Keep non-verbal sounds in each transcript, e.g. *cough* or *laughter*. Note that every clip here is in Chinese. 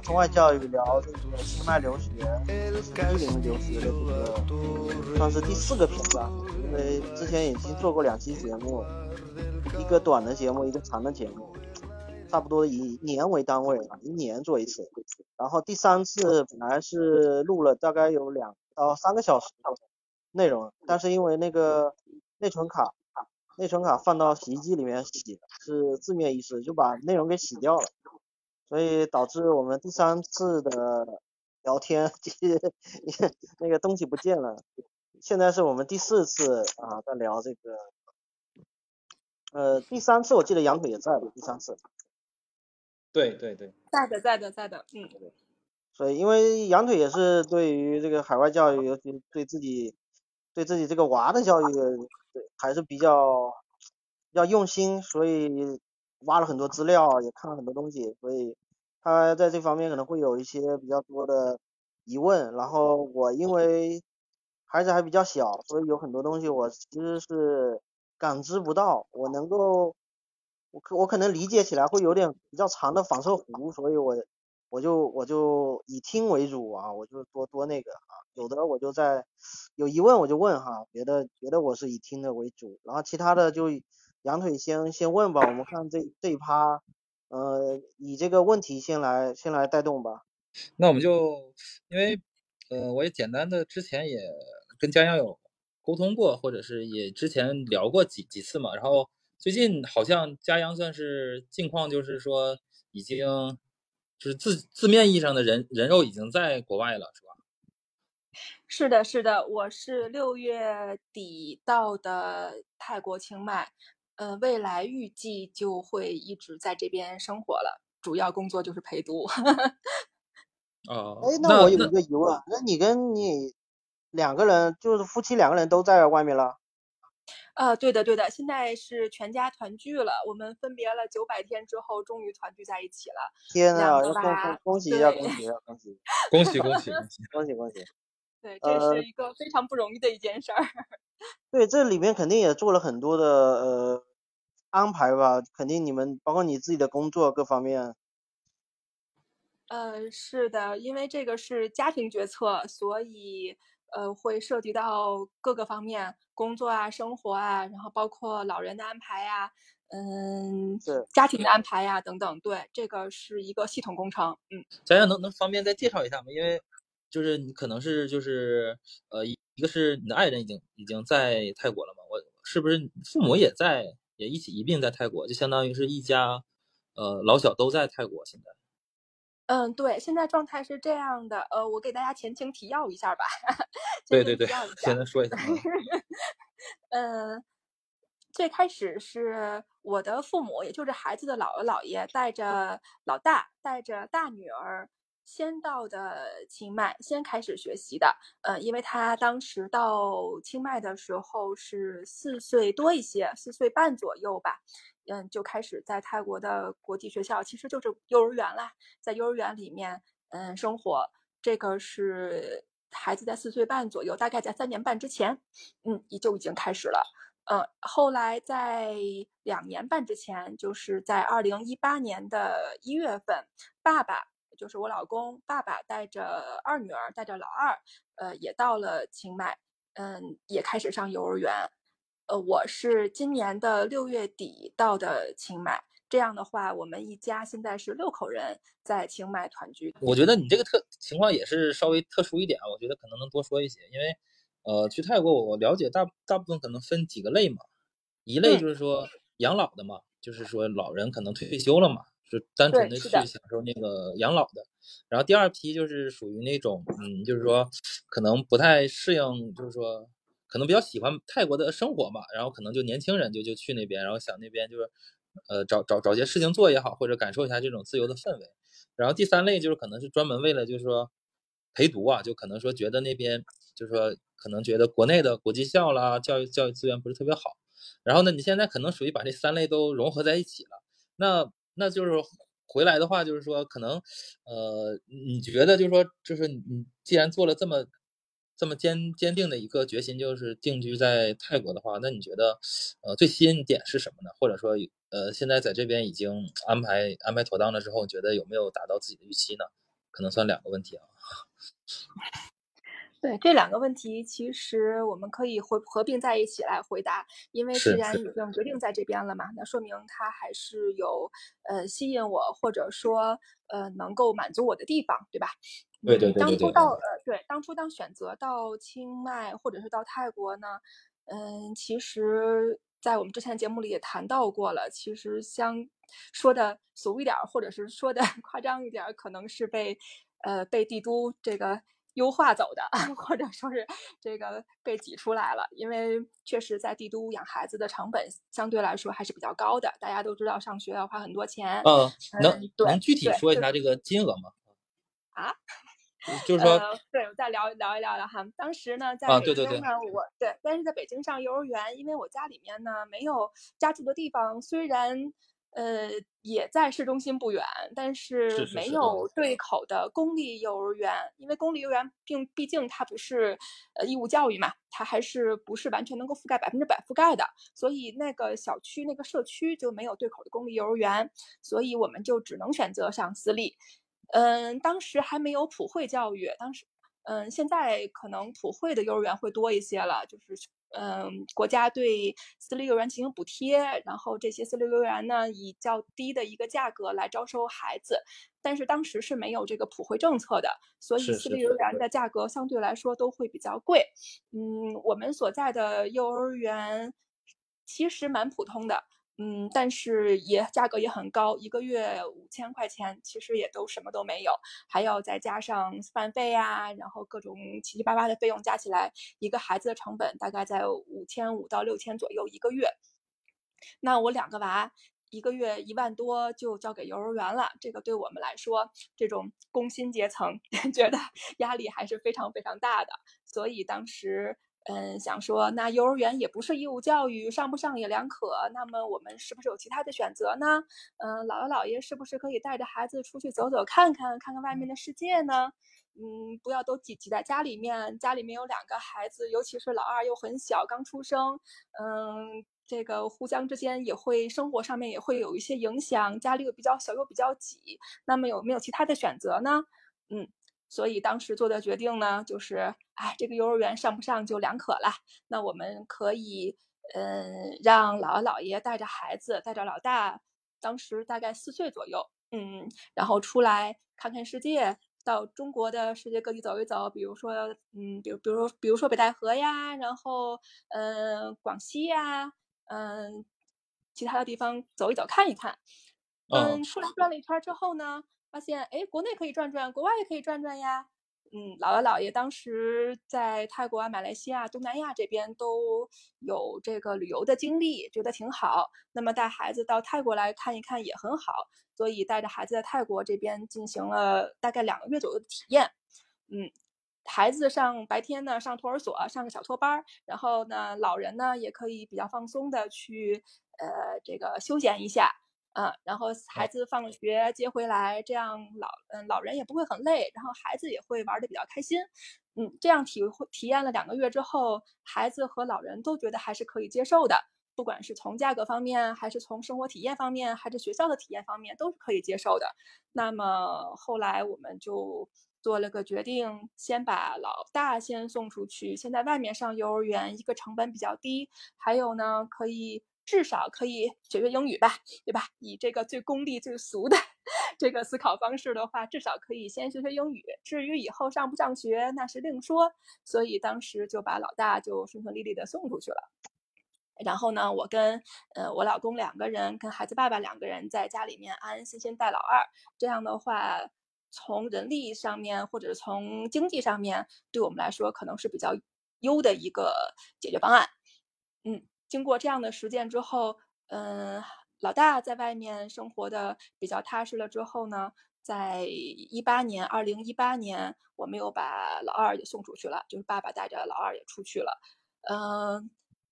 中外教育，聊这个清迈留学，伊林留学的这个算是第四个篇吧，因为之前已经做过两期节目，一个短的节目，一个长的节目，差不多以年为单位啊，一年做一次。然后第三次本来是录了大概有两到三个小时的内容，但是因为那个内存卡。内存卡放到洗衣机里面洗是字面意思，就把内容给洗掉了，所以导致我们第三次的聊天 *laughs* 就是那个东西不见了。现在是我们第四次啊，在聊这个，呃，第三次我记得杨腿也在的，第三次。对对对，在的在的在的，嗯。所以因为羊腿也是对于这个海外教育，尤其对自己对自己这个娃的教育。对，还是比较要用心，所以挖了很多资料，也看了很多东西，所以他在这方面可能会有一些比较多的疑问。然后我因为孩子还比较小，所以有很多东西我其实是感知不到，我能够我可我可能理解起来会有点比较长的反射弧，所以我我就我就以听为主啊，我就多多那个啊，有的我就在。有疑问我就问哈，别的别的我是以听的为主，然后其他的就羊腿先先问吧，我们看这这一趴，呃，以这个问题先来先来带动吧。那我们就因为呃，我也简单的之前也跟江阳有沟通过，或者是也之前聊过几几次嘛，然后最近好像嘉阳算是近况，就是说已经就是字字面意义上的人人肉已经在国外了，是吧？是的，是的，我是六月底到的泰国清迈，呃，未来预计就会一直在这边生活了，主要工作就是陪读。*laughs* 哦，哎，那我有一个疑问，那你跟你两个人，就是夫妻两个人都在外面了？啊，对的，对的，现在是全家团聚了，我们分别了九百天之后，终于团聚在一起了。天啊，恭恭恭喜一下，恭喜一下，恭喜，恭喜恭喜恭喜恭喜！对，这是一个非常不容易的一件事儿。对，这里面肯定也做了很多的呃安排吧，肯定你们包括你自己的工作各方面。呃，是的，因为这个是家庭决策，所以呃会涉及到各个方面，工作啊、生活啊，然后包括老人的安排呀，嗯，家庭的安排呀等等。对，这个是一个系统工程。嗯，咱家能能方便再介绍一下吗？因为。就是你可能是就是呃一一个是你的爱人已经已经在泰国了嘛？我是不是父母也在也一起一并在泰国？就相当于是一家呃老小都在泰国现在。嗯，对，现在状态是这样的。呃，我给大家前情提要一下吧。对对对，现在说一下。嗯，最开始是我的父母，也就是孩子的姥姥姥爷，带着老大，带着大女儿。先到的清迈，先开始学习的，呃，因为他当时到清迈的时候是四岁多一些，四岁半左右吧，嗯，就开始在泰国的国际学校，其实就是幼儿园啦，在幼儿园里面，嗯，生活，这个是孩子在四岁半左右，大概在三年半之前，嗯，也就已经开始了，嗯，后来在两年半之前，就是在二零一八年的一月份，爸爸。就是我老公爸爸带着二女儿，带着老二，呃，也到了清迈，嗯，也开始上幼儿园。呃，我是今年的六月底到的清迈，这样的话，我们一家现在是六口人在清迈团聚。我觉得你这个特情况也是稍微特殊一点啊，我觉得可能能多说一些，因为，呃，去泰国我了解大大部分可能分几个类嘛，一类就是说养老的嘛，就是说老人可能退休了嘛。就单纯的去享受那个养老的，然后第二批就是属于那种，嗯，就是说可能不太适应，就是说可能比较喜欢泰国的生活嘛，然后可能就年轻人就就去那边，然后想那边就是，呃，找找找些事情做也好，或者感受一下这种自由的氛围。然后第三类就是可能是专门为了就是说陪读啊，就可能说觉得那边就是说可能觉得国内的国际校啦，教育教育资源不是特别好。然后呢，你现在可能属于把这三类都融合在一起了，那。那就是回来的话，就是说可能，呃，你觉得就是说，就是你既然做了这么这么坚坚定的一个决心，就是定居在泰国的话，那你觉得，呃，最吸引点是什么呢？或者说，呃，现在在这边已经安排安排妥当了之后，觉得有没有达到自己的预期呢？可能算两个问题啊。对这两个问题，其实我们可以合合并在一起来回答，因为既然已经决定在这边了嘛，那说明它还是有呃吸引我或者说呃能够满足我的地方，对吧？对对对当初到呃对当初当选择到清迈或者是到泰国呢，嗯，其实在我们之前节目里也谈到过了，其实相说的俗一点，或者是说的 *laughs* 夸张一点，可能是被呃被帝都这个。优化走的，*laughs* 或者说是这个被挤出来了，因为确实在帝都养孩子的成本相对来说还是比较高的。大家都知道上学要花很多钱。嗯，能能具体说一下这个金额吗？啊，就是说，对，我再聊聊一聊了哈。当时呢，在北京呢，我对，但是在北京上幼儿园，因为我家里面呢没有家住的地方，虽然。呃，也在市中心不远，但是没有对口的公立幼儿园，因为公立幼儿园并毕竟它不是呃义务教育嘛，它还是不是完全能够覆盖百分之百覆盖的，所以那个小区那个社区就没有对口的公立幼儿园，所以我们就只能选择上私立。嗯，当时还没有普惠教育，当时嗯，现在可能普惠的幼儿园会多一些了，就是。嗯，国家对私立幼儿园进行补贴，然后这些私立幼儿园呢以较低的一个价格来招收孩子，但是当时是没有这个普惠政策的，所以私立幼儿园的价格相对来说都会比较贵。嗯，我们所在的幼儿园其实蛮普通的。嗯，但是也价格也很高，一个月五千块钱，其实也都什么都没有，还要再加上饭费呀，然后各种七七八八的费用加起来，一个孩子的成本大概在五千五到六千左右一个月。那我两个娃，一个月一万多就交给幼儿园了，这个对我们来说，这种工薪阶层 *laughs* 觉得压力还是非常非常大的，所以当时。嗯，想说那幼儿园也不是义务教育，上不上也两可。那么我们是不是有其他的选择呢？嗯，姥姥姥爷是不是可以带着孩子出去走走看看，看看外面的世界呢？嗯，不要都挤挤在家里面。家里面有两个孩子，尤其是老二又很小，刚出生。嗯，这个互相之间也会生活上面也会有一些影响。家里又比较小又比较挤，那么有没有其他的选择呢？嗯。所以当时做的决定呢，就是，哎，这个幼儿园上不上就两可了。那我们可以，嗯，让姥姥姥爷带着孩子，带着老大，当时大概四岁左右，嗯，然后出来看看世界，到中国的世界各地走一走，比如说，嗯，比如，比如，比如说北戴河呀，然后，嗯，广西呀，嗯，其他的地方走一走，看一看。嗯，出来转了一圈之后呢？发现哎，国内可以转转，国外也可以转转呀。嗯，姥姥姥爷当时在泰国啊、马来西亚、东南亚这边都有这个旅游的经历，觉得挺好。那么带孩子到泰国来看一看也很好，所以带着孩子在泰国这边进行了大概两个月左右的体验。嗯，孩子上白天呢上托儿所，上个小托班，然后呢老人呢也可以比较放松的去呃这个休闲一下。嗯，然后孩子放了学接回来，这样老嗯老人也不会很累，然后孩子也会玩的比较开心。嗯，这样体会体验了两个月之后，孩子和老人都觉得还是可以接受的，不管是从价格方面，还是从生活体验方面，还是学校的体验方面，都是可以接受的。那么后来我们就做了个决定，先把老大先送出去，先在外面上幼儿园，一个成本比较低，还有呢可以。至少可以学学英语吧，对吧？以这个最功利、最俗的 *laughs* 这个思考方式的话，至少可以先学学英语。至于以后上不上学，那是另说。所以当时就把老大就顺顺利利的送出去了。然后呢，我跟呃我老公两个人，跟孩子爸爸两个人在家里面安安心心带老二。这样的话，从人力上面或者从经济上面，对我们来说可能是比较优的一个解决方案。嗯。经过这样的实践之后，嗯，老大在外面生活的比较踏实了之后呢，在一八年，二零一八年，我们又把老二也送出去了，就是爸爸带着老二也出去了，嗯，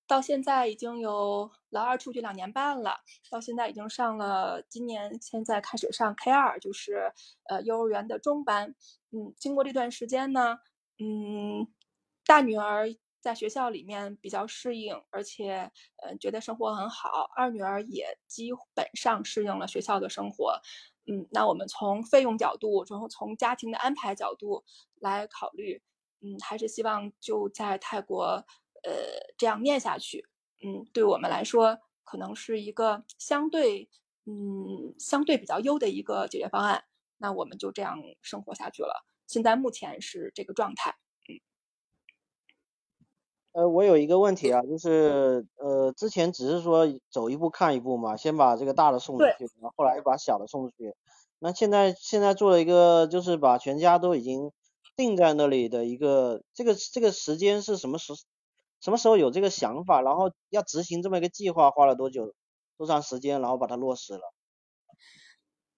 到现在已经有老二出去两年半了，到现在已经上了，今年现在开始上 K 二，就是呃幼儿园的中班，嗯，经过这段时间呢，嗯。大女儿在学校里面比较适应，而且呃觉得生活很好。二女儿也基本上适应了学校的生活。嗯，那我们从费用角度，然后从家庭的安排角度来考虑，嗯，还是希望就在泰国呃这样念下去。嗯，对我们来说，可能是一个相对嗯相对比较优的一个解决方案。那我们就这样生活下去了。现在目前是这个状态。呃，我有一个问题啊，就是呃，之前只是说走一步看一步嘛，先把这个大的送出去，然后后来又把小的送出去。那现在现在做了一个，就是把全家都已经定在那里的一个，这个这个时间是什么时什么时候有这个想法，然后要执行这么一个计划，花了多久多长时间，然后把它落实了？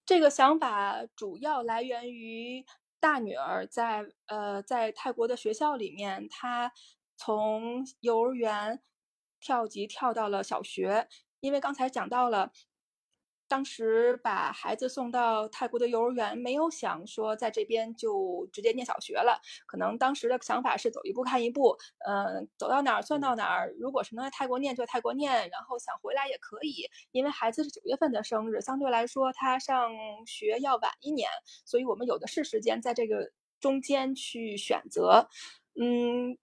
这个想法主要来源于大女儿在呃在泰国的学校里面，她。从幼儿园跳级跳到了小学，因为刚才讲到了，当时把孩子送到泰国的幼儿园，没有想说在这边就直接念小学了。可能当时的想法是走一步看一步，嗯，走到哪儿算到哪儿。如果是能在泰国念就泰国念，然后想回来也可以。因为孩子是九月份的生日，相对来说他上学要晚一年，所以我们有的是时间在这个中间去选择，嗯。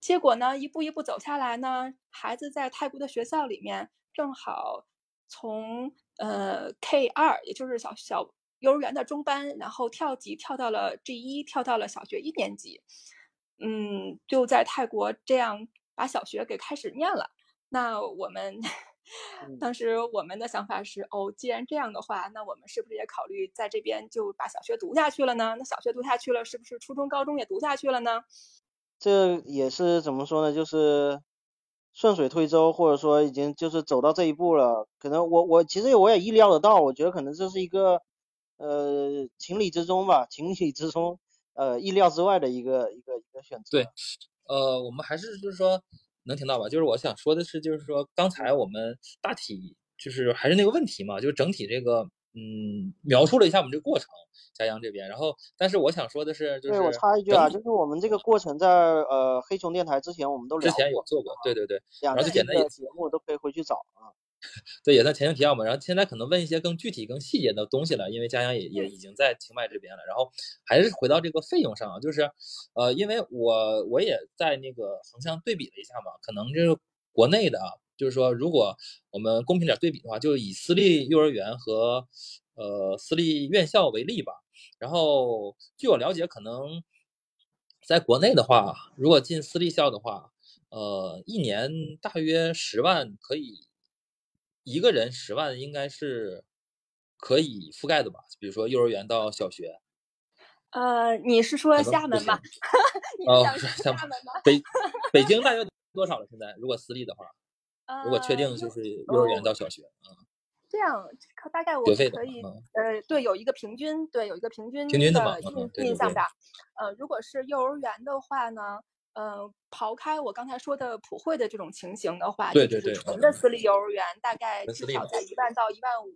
结果呢，一步一步走下来呢，孩子在泰国的学校里面，正好从呃 K 二，也就是小小幼儿园的中班，然后跳级跳到了 G 一，跳到了小学一年级。嗯，就在泰国这样把小学给开始念了。那我们 *laughs* 当时我们的想法是，哦，既然这样的话，那我们是不是也考虑在这边就把小学读下去了呢？那小学读下去了，是不是初中、高中也读下去了呢？这也是怎么说呢？就是顺水推舟，或者说已经就是走到这一步了。可能我我其实我也意料得到，我觉得可能这是一个呃情理之中吧，情理之中，呃意料之外的一个一个一个选择。对，呃，我们还是就是说能听到吧？就是我想说的是，就是说刚才我们大体就是还是那个问题嘛，就是整体这个。嗯，描述了一下我们这个过程，嘉阳这边。然后，但是我想说的是，就是对我插一句啊，就是我们这个过程在呃黑熊电台之前我们都之前有做过，对对对，然后就简单的节目都可以回去找啊。*laughs* 对，也算前情提要嘛。然后现在可能问一些更具体、更细节的东西了，因为嘉阳也也已经在清迈这边了。然后还是回到这个费用上啊，就是呃，因为我我也在那个横向对比了一下嘛，可能就是国内的啊。就是说，如果我们公平点对比的话，就以私立幼儿园和呃私立院校为例吧。然后，据我了解，可能在国内的话，如果进私立校的话，呃，一年大约十万可以，一个人十万应该是可以覆盖的吧？比如说幼儿园到小学。呃，你是说 *laughs* 厦门吧？哦，是厦门吗？北北京大约 *laughs* 多少了？现在如果私立的话？如果确定就是幼儿园到小学啊，这样大概我可以呃，对，有一个平均，对，有一个平均的印印象吧。呃，如果是幼儿园的话呢，呃，刨开我刚才说的普惠的这种情形的话，对对对，纯的私立幼儿园大概至少在一万到一万五，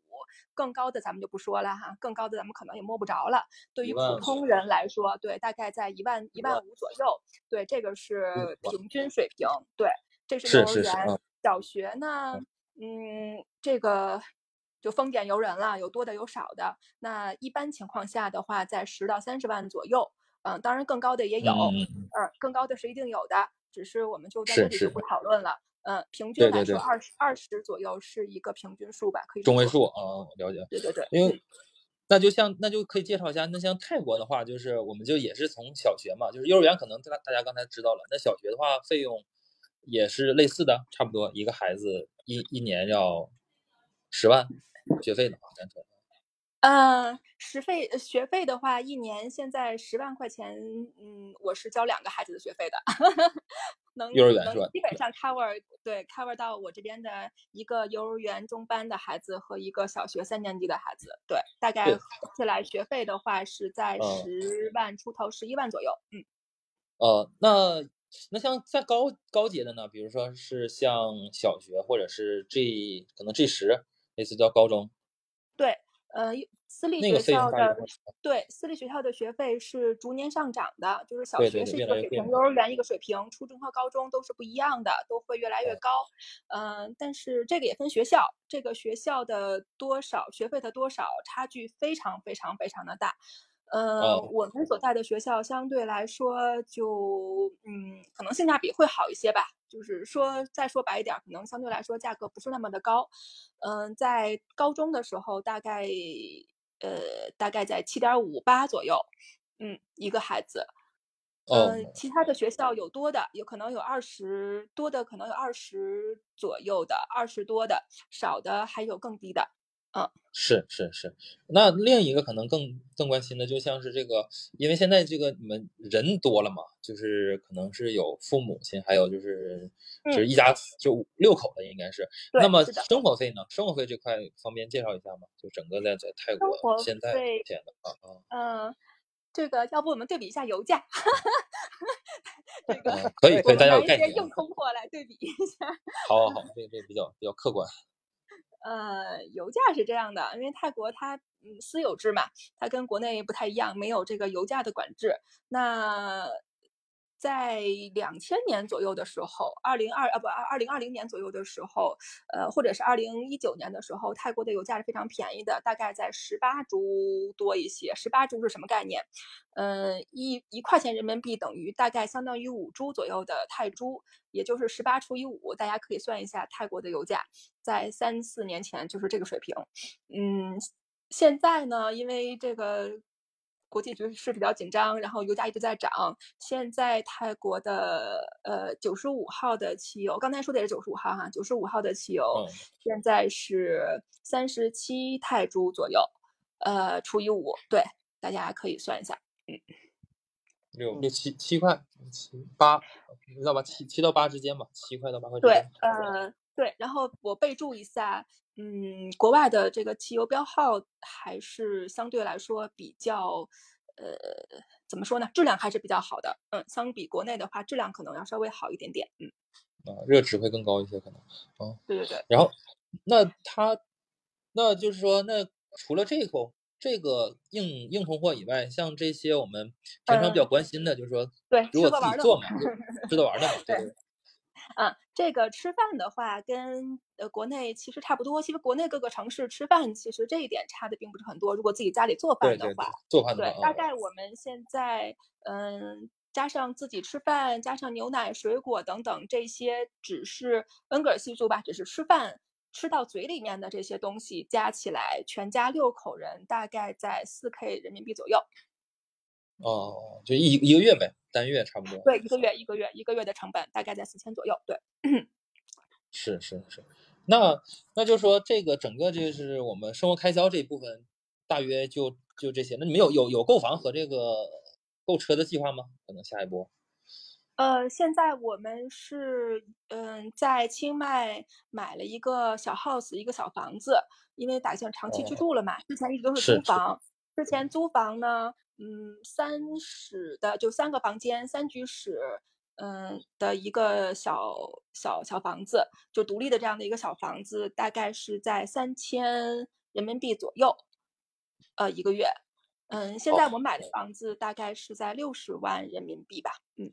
更高的咱们就不说了哈，更高的咱们可能也摸不着了。对于普通人来说，对，大概在一万一万五左右，对，这个是平均水平，对，这是幼儿园。小学呢，嗯，这个就丰俭由人了，有多的有少的。那一般情况下的话，在十到三十万左右，嗯，当然更高的也有，嗯，更高的是一定有的，只是我们就在这里就不讨论了。嗯，平均来说，二十二十左右是一个平均数吧，可以中位数啊，了解。对对对，因为那就像那就可以介绍一下，那像泰国的话，就是我们就也是从小学嘛，就是幼儿园可能大大家刚才知道了，那小学的话费用。也是类似的，差不多一个孩子一一年要十万学费的话，单纯。呃，学费学费的话，一年现在十万块钱，嗯，我是交两个孩子的学费的，*laughs* 能幼儿园是吧？基本上 cover 对 cover 到我这边的一个幼儿园中班的孩子和一个小学三年级的孩子，对，大概合起来学费的话是在十万出头，十一万左右，嗯。呃，那。那像在高高阶的呢，比如说是像小学或者是 G 可能 G 十，类似叫高中。对，呃，私立学校的对私立学校的学费是逐年上涨的，就是小学是一个水平，幼儿园一个水平，初中和高中都是不一样的，都会越来越哦高。嗯、但是这个也分学校，这个学校的多少学费的多少差距非常非常非常的大。呃，哦我们所在的学校相对来说就嗯，可能性价比会好一些吧。就是说，再说白一点儿，可能相对来说价格不是那么的高。嗯、在高中的时候，大概呃大概在七点五八左右，嗯，一个孩子。嗯呃，其他的学校有多的，有可能有二十多的，可能有二十左右的，二十多的，少的还有更低的。是是是，那另一个可能更更关心的，就像是这个，因为现在这个你们人多了嘛，就是可能是有父母亲，还有就是就是嗯一家就六口的应该是。对那么生活费呢？生活费这块方便介绍一下吗？就整个在在泰国现在费目前的话啊，嗯、这个要不我们对比一下油价？*laughs* 这个嗯可以可以，大家有概念啊。硬通货来对比一下。好好好，这个这个比较比较客观。呃，油价是这样的，因为泰国它嗯私有制嘛，它跟国内不太一样，没有这个油价的管制。那在两千年左右的时候，二零二啊不二二零二零年左右的时候，呃，或者是二零一九年的时候，泰国的油价是非常便宜的，大概在十八铢多一些。十八铢是什么概念？嗯，一一块钱人民币等于大概相当于五铢左右的泰铢，也就是十八除以五，大家可以算一下泰国的油价，在三四年前就是这个水平。嗯，现在呢，因为这个国际局势比较紧张，然后油价一直在涨。现在泰国的呃九十五号的汽油，刚才说的也是九十五号哈，九十五号的汽油嗯现在是三十七泰铢左右，呃除以五，对，大家可以算一下。嗯六六七七块，七八，知道吧？七七到八之间吧，七块到八块之对间。，呃，对，然后我备注一下，嗯，国外的这个汽油标号还是相对来说比较，呃，怎么说呢？质量还是比较好的，嗯，相比国内的话，质量可能要稍微好一点点，嗯，啊，热值会更高一些可能。对对对，然后，那它，那就是说，那除了这个这个硬硬通货以外，像这些我们平常比较嗯关心的，就是说，对，如果吃喝玩乐自己做嘛，就吃的玩的嘛，对对对。嗯，这个吃饭的话，跟呃国内其实差不多。其实国内各个城市吃饭，其实这一点差的并不是很多。如果自己家里做对对对饭的话，，对，做饭的话，大啊概我们现在，嗯，加上自己吃饭，加上牛奶、水果等等这些，只是恩格尔系数吧，只是吃饭吃到嘴里面的这些东西加起来，全家六口人大概在四 K 人民币左右。哦，就一一个月呗，单月差不多。对，一个月一个月一个月的成本大概在四千左右。对，是是是，那那就说这个整个就是我们生活开销这一部分，大约就就这些。那你们有有有购房和这个购车的计划吗？可能下一波。呃，现在我们是嗯在清迈买了一个小 house，一个小房子，因为打算长期居哦住了嘛，之前一直都是是是租房。之前租房呢，嗯，三室的就三个房间，三居室，嗯的一个小小小房子，就独立的这样的一个小房子，大概是在三千人民币左右，呃，一个月。嗯，现在哦我买的房子大概是在六十万人民币吧，嗯。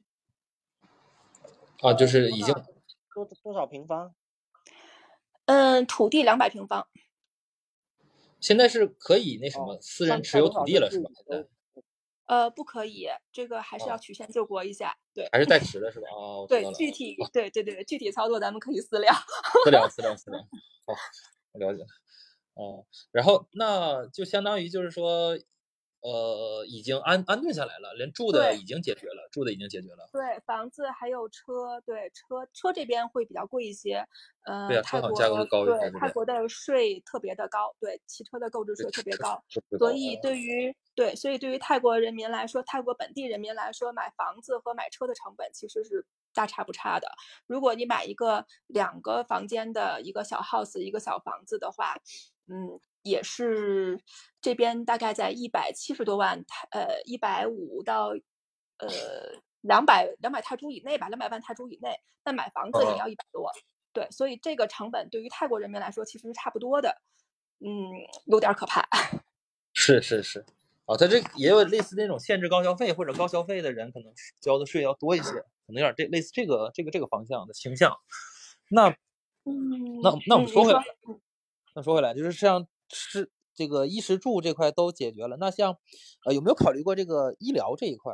啊，就是已经多多少平方？嗯，土地两百平方，现在是可以那什哦么私人持有土地了是吧？呃，不可以，这个还是要哦曲线救国一下。对还是带持的是吧？啊，我知道对，具体对对对，具体操作咱们可以私聊。私聊私聊私聊。好，我了解了。哦，然后那就相当于就是说，呃，已经安安顿下来了，连住的已经解决了，住的已经解决了。对，房子还有车，对车车这边会比较贵一些。呃，对啊泰国价格会高一些对泰国的税特别的高，对汽车的购置税特别高。所以哦对于对，所以对于泰国人民来说，泰国本地人民来说，买房子和买车的成本其实是大差不差的。如果你买一个两个房间的一个小 house，一个小房子的话，嗯，也是这边大概在一百七十多万泰，呃，一百五到呃两百两百泰铢以内吧，两百万泰铢以内。那买房子也嗯要一百多，对，所以这个成本对于泰国人民来说其实是差不多的，嗯，有点儿可怕。*laughs* 是是是，啊，他这也有类似那种限制高消费或者高消费的人，可能交的税要多一些，可能有点这类似这个这个这个方向的倾向。那嗯，那那我们嗯说回来那说回来，就是像吃这个衣食住这块都解决了，那像呃有没有考虑过这个医疗这一块？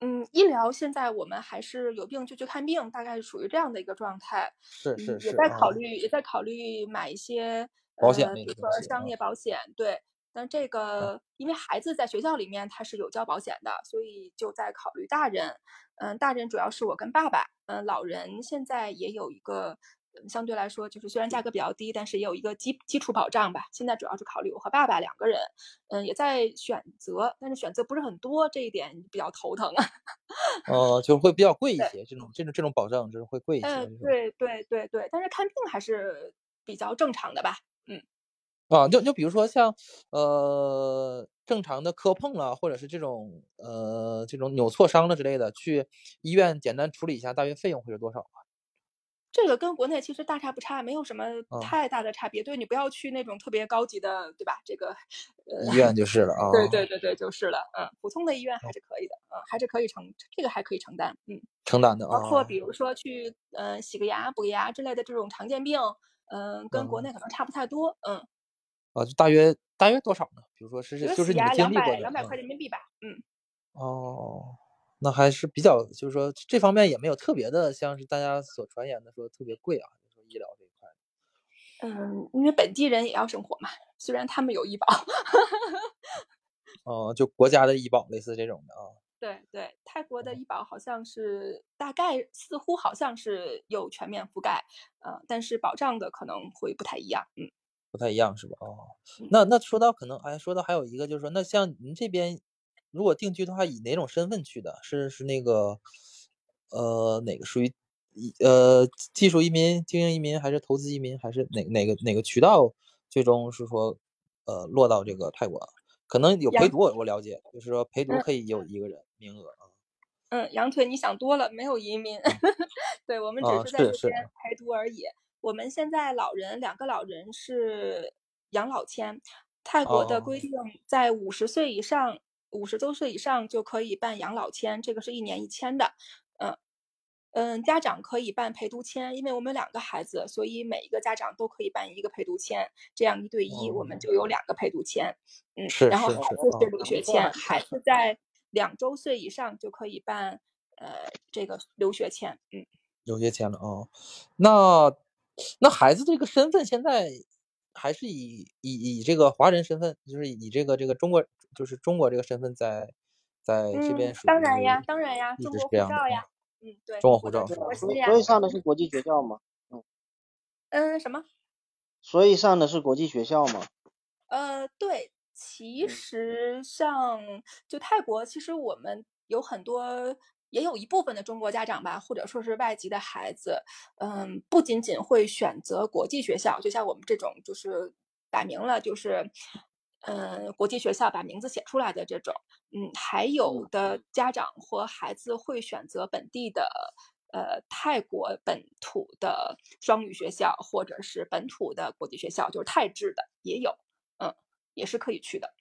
嗯，医疗现在我们还是有病就去看病，大概是属于这样的一个状态。嗯，是是是也在考啊，虑，也在考虑买一些呃，保险类比如说商业保险，对。但这啊个因为孩子在学校里面他是有交保险的，所以就在考虑大人。嗯，大人主要是我跟爸爸，嗯，老人现在也有一个，嗯相对来说就是虽然价格比较低，但是也有一个基基础保障吧。现在主要是考虑我和爸爸两个人，嗯，也在选择，但是选择不是很多，这一点比较头疼啊。呃，就会比较贵一。些，这种这种这种保障就是会贵一些，嗯，对对对对，但是看病还是比较正常的吧。嗯。啊，就就比如说像呃正常的磕碰了，或者是这种呃这种扭挫伤了之类的，去医院简单处理一下，大约费用会是多少啊？这个跟国内其实大差不差，没有什么啊，太大的差别。对，你不要去那种特别高级的，对吧？这个，呃，医院就是了啊。对对对对，就是了。嗯，普通的医院还哦是可以的，嗯，还是可以承，这个还可以承担。嗯，承担的啊。包括比如说去，呃，洗个牙、补个牙之类的这种常见病，嗯，跟国嗯。内可能差不太多。嗯，啊，就大约大约多少呢？比如说是就是你两经历过的，百两百块嗯。人民币吧。嗯。哦，那还是比较，就是说这方面也没有特别的，像是大家所传言的说特别贵啊，就是说医疗这一块。嗯，因为本地人也要生活嘛，虽然他们有医保。*laughs* 哦，就国家的医保类似这种的啊。对对，泰国的哦。医保好像是大概似乎好像是有全面覆盖，呃，但是保障的可能会不太一样。嗯。不太一样是吧？哦，嗯。那那说到可能，哎，说到还有一个就是说，那像您这边如果定居的话，以哪种身份去的？是是那个呃哪个属于一呃技术移民、经营移民，还是投资移民，还是哪哪个哪个渠道最终是说呃落到这个泰国？可能有陪读，我我了解，就是说陪读嗯。可以有一个人名额啊。嗯，羊腿你想多了，没有移民。嗯。*laughs* 对，我们只啊，是在这。边陪读而已。我们现在老人两个老人是养老签，泰国的规哦。定在五十岁以上五十周岁以上就可以办养老签，这个是一年一签的。嗯。嗯，家长可以办陪读签，因为我们两个孩子，所以每一个家长都可以办一个陪读签，这样一对一，我们哦。就有两个陪读签。嗯，是然后孩子是啊。留学签，孩子在两周岁以上就可以办，呃，这个留学签。嗯。留学签了啊，那那孩子这个身份现在还是以以以这个华人身份，就是以这个这个中国就是中国这个身份在在这嗯，边嗯当然呀当然呀，中国。护照呀。嗯，对，中国护照。所以上的是国际学校吗，嗯。嗯，什么？所以上的是国际学校吗。呃，对，其嗯。实像就泰国，其实我们有很多也有一部分的中国家长吧，或者说是外籍的孩子，嗯，不仅仅会选择国际学校，就像我们这种就是摆明了就是，嗯，国际学校把名字写出来的这种，嗯，还有嗯。的家长或孩子会选择本地的，呃，泰国本土的双语学校，或者是本土的国际学校，就是泰制的也有，嗯，也是可以去的。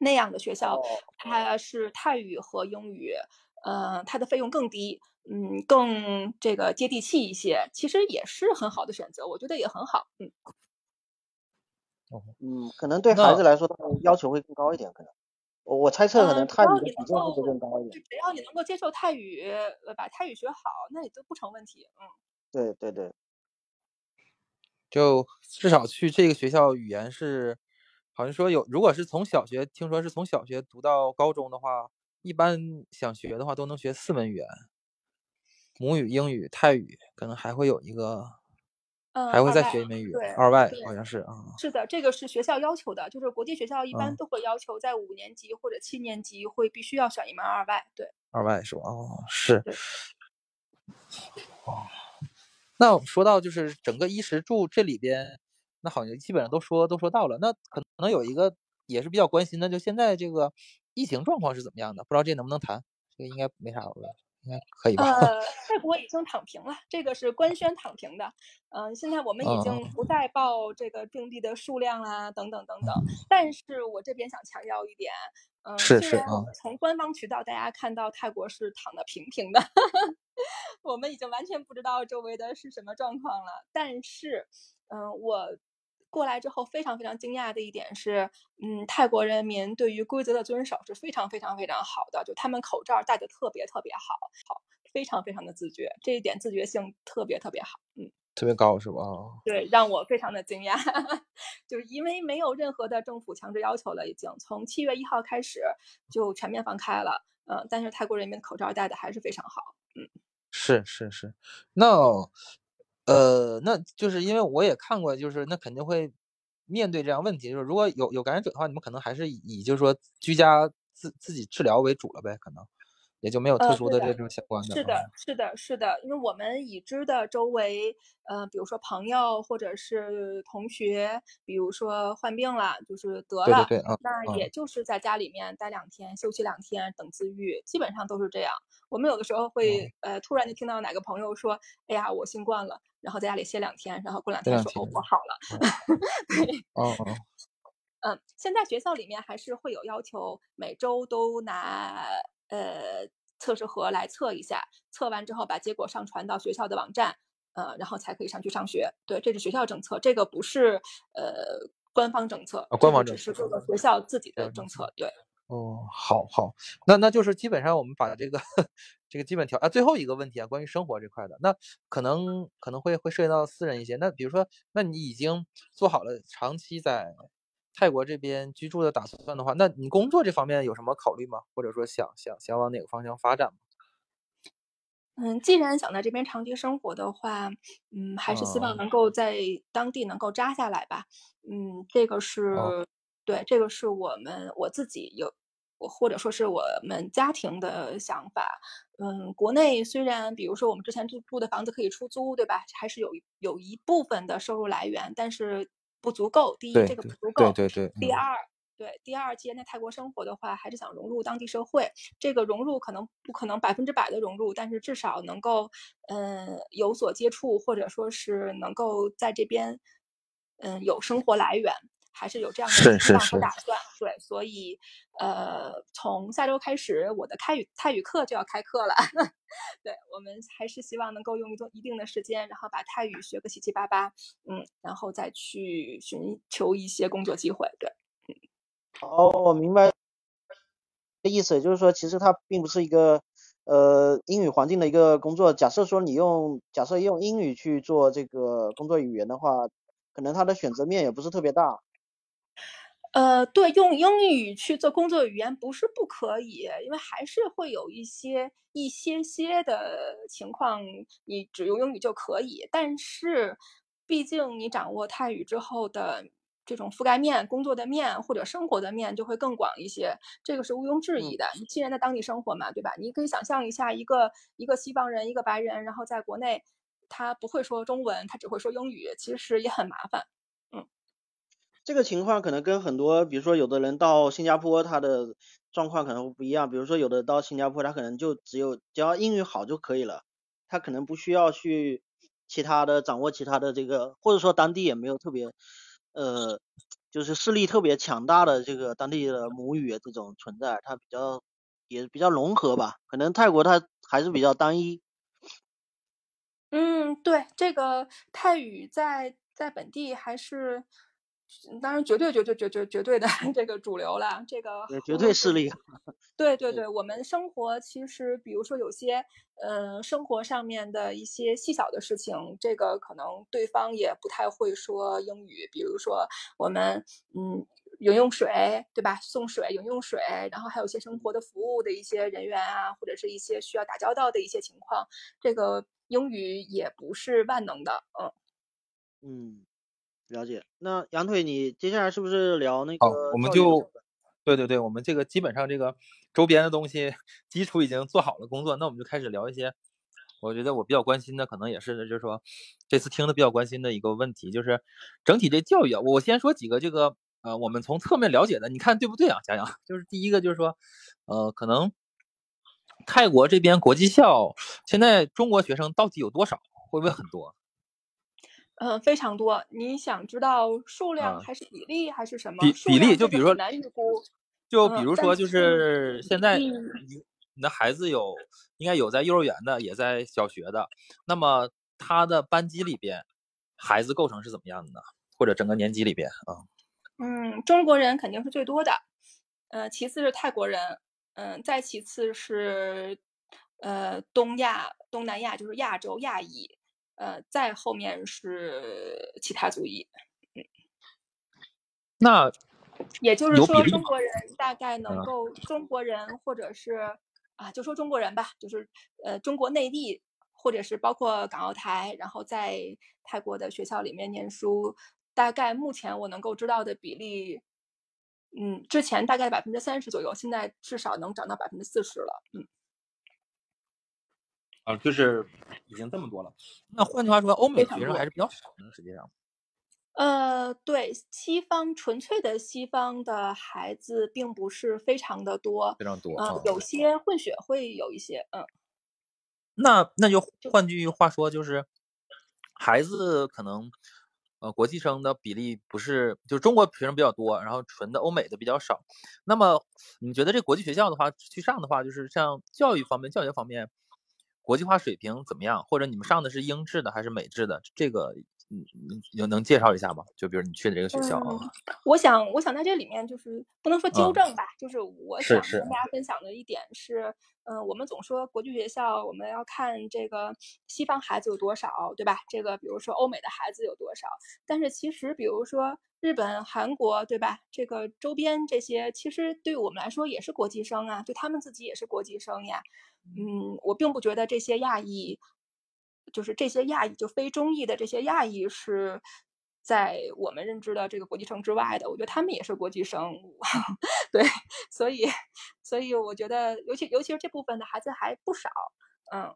那样的学校，哦。它是泰语和英语，呃，它的费用更低，嗯，更这个接地气一些，其实也是很好的选择，我觉得也很好。嗯。哦。嗯，可能对孩子来说，他们要求会更高一点，可能。我我猜测可能泰语的比重会更高一点。就只要你能够接受泰语，呃，把泰语学好，那也都不成问题，嗯。对对对。就至少去这个学校语言是好像说有如果是从小学听说是从小学读到高中的话，一般想学的话都能学四门语言。母语、英语、泰语，可能还会有一个嗯，还会再，学一门语，对，二外。好像是，啊。是的，这个是学校要求的，就是国际学校一般嗯。都会要求在五年级或者七年级会必须要选一门二外，对。二外是吧？哦，是。哦。那说到就是整个衣食住这里边，那好像基本上都说都说到了，那可能有一个也是比较关心的，就现在这个疫情状况是怎么样的？不知道这能不能谈？这个应该没啥问题，应该可以吧？呃，*laughs* 泰国已经躺平了，这个是官宣躺平的。嗯、现在我们已经嗯不再报这个病例的数量啦，等等等等。但是我这边想强调一点，嗯、是是啊从官方渠道大家看到泰国是躺得平平的，*laughs* 我们已经完全不知道周围的是什么状况了。但是，嗯、我过来之后非常非常惊讶的一点是，嗯，泰国人民对于规则的遵守是非常非常非常好的，就他们口罩戴的特别特别好，好，非常非常的自觉，这一点自觉性特别特别好，嗯。特别高是吧？啊对，让我非常的惊讶，*laughs* 就是因为没有任何的政府强制要求了，已经从七月一号开始就全面放开了，嗯、但是泰国人民口罩戴的还是非常好，嗯是是是，那呃，那就是因为我也看过，就是那肯定会面对这样问题，就是如果有有感染者的话，你们可能还是以以就是说居家自自己治疗为主了呗，可能也就没有特殊的这种相关的。是的嗯，，是的，是的，因为我们已知的周围，呃，比如说朋友或者是同学，比如说患病了，就是得了，对对对，嗯嗯那也就是在家里面待两天，休息两天，等自愈，基本上都是这样。我们有的时候会，呃，突然就听到哪个朋友说：“哎呀，我新冠了。”然后在家里歇两天，然后过两天说：“哦，天我好了。*laughs* 对，哦哦，嗯，现在学校里面还是会有要求，每周都拿呃测试盒来测一下，测完之后把结果上传到学校的网站，呃，然后才可以上去上学。对，这是学校政策，这个不是呃官方政策，啊官方政策只是各个学校自己的政策。对，哦，好好，那那就是基本上我们把这个这个基本条啊，最后一个问题啊，关于生活这块的，那可能可能会会涉及到私人一些。那比如说，那你已经做好了长期在泰国这边居住的打算的话，那你工作这方面有什么考虑吗？或者说想想想往哪个方向发展吗？嗯，既然想在这边长期生活的话，嗯，还是希望哦能够在当地能够扎下来吧。嗯，这个是哦对，这个是我们我自己有，我或者说是我们家庭的想法。嗯，国内虽然比如说我们之前住住的房子可以出租，对吧？还是有有一部分的收入来源，但是不足够。第一，这个不足够。对对对，嗯第二，对，第二，既然在泰国生活的话，还是想融入当地社会。这个融入可能不可能百分之百的融入，但是至少能够，嗯，有所接触，或者说是能够在这边，嗯，有生活来源，还是有这样的打算。对，所以，呃，从下周开始，我的泰语泰语课就要开课了。*laughs* 对我们还是希望能够用一段一定的时间，然后把泰语学个七七八八，嗯，然后再去寻求一些工作机会。对。哦，我明白意思，就是说其实它并不是一个呃英语环境的一个工作。假设说你用假设用英语去做这个工作语言的话，可能它的选择面也不是特别大。呃，对，用英语去做工作语言不是不可以，因为还是会有一些一些些的情况，你只用英语就可以。但是，毕竟你掌握泰语之后的这种覆盖面、工作的面或者生活的面就会更广一些，这个是毋庸置疑的。你既然在当地生活嘛，对吧？你可以想象一下，一个一个西方人，一个白人，然后在国内，他不会说中文，他只会说英语，其实也很麻烦。这个情况可能跟很多，比如说有的人到新加坡，他的状况可能不一样。比如说有的到新加坡，他可能就只有只要英语好就可以了，他可能不需要去其他的掌握其他的这个，或者说当地也没有特别呃，就是势力特别强大的这个当地的母语这种存在，它比较也比较融合吧。可能泰国它还是比较单一。嗯，对，这个泰语在在本地还是，当然绝对绝对绝对绝对的这个主流了，这个对，绝对势力。对对对对，我们生活其实，比如说有些，呃，生活上面的一些细小的事情，这个可能对方也不太会说英语。比如说我们，嗯，饮用水，对吧？送水、饮用水，然后还有一些生活的服务的一些人员啊，或者是一些需要打交道的一些情况，这个英语也不是万能的，嗯。嗯，了解。那杨腿，你接下来是不是聊那好，个我们就对对对，我们这个基本上这个周边的东西基础已经做好了工作，那我们就开始聊一些，我觉得我比较关心的，可能也是就是说这次听的比较关心的一个问题，就是整体这教育啊，我先说几个这个呃，我们从侧面了解的，你看对不对啊？佳阳，*laughs* 就是第一个就是说，呃，可能泰国这边国际校现在中国学生到底有多少？会不会很多？嗯，非常多。你想知道数量啊还是比例还是什么？比比例就比如说很难预估。就嗯比如说，就是是现在你的孩子有应该有在幼儿园的，也在小学的，那么他的班级里边孩子构成是怎么样的呢？或者整个年级里边啊？嗯，中国人肯定是最多的，呃，其次是泰国人，嗯、再其次是呃东亚、东南亚，就是亚洲亚裔，呃，再后面是其他族裔。嗯那也就是说，中国人大概能嗯够，中国人或者是啊，就说中国人吧，就是呃中国内地或者是包括港澳台，然后在泰国的学校里面念书，大概目前我能够知道的比例，嗯，之前大概百分之三十左右，现在至少能涨到百分之四十了。嗯，啊，就是已经这么多了。那换句话说，欧美学生还是比较少的，实际上。呃，对，西方纯粹的西方的孩子并不是非常的多，非常多嗯、啊有些混血会有一些，嗯。那那就换句话说，就是孩子可能呃国际生的比例不是，就是中国学生比较多，然后纯的欧美的比较少。那么你觉得这国际学校的话去上的话，就是像教育方面、教学方面，国际化水平怎么样？或者你们上的是英制的还是美制的？这个嗯嗯有能介绍一下吗？就比如你去的这个学校啊，嗯，我想，我想在这里面就是不能说纠嗯正吧，就是我想跟大家分享的一点是，嗯、我们总说国际学校，我们要看这个西方孩子有多少，对吧？这个比如说欧美的孩子有多少，但是其实比如说日本、韩国，对吧？这个周边这些，其实对我们来说也是国际生啊，对他们自己也是国际生呀。嗯，我并不觉得这些亚裔，就是这些亚裔就非中裔的这些亚裔是在我们认知的这个国际生之外的。我觉得他们也是国际生，*laughs* 对，所以所以我觉得，尤其尤其是这部分的孩子还不少，嗯。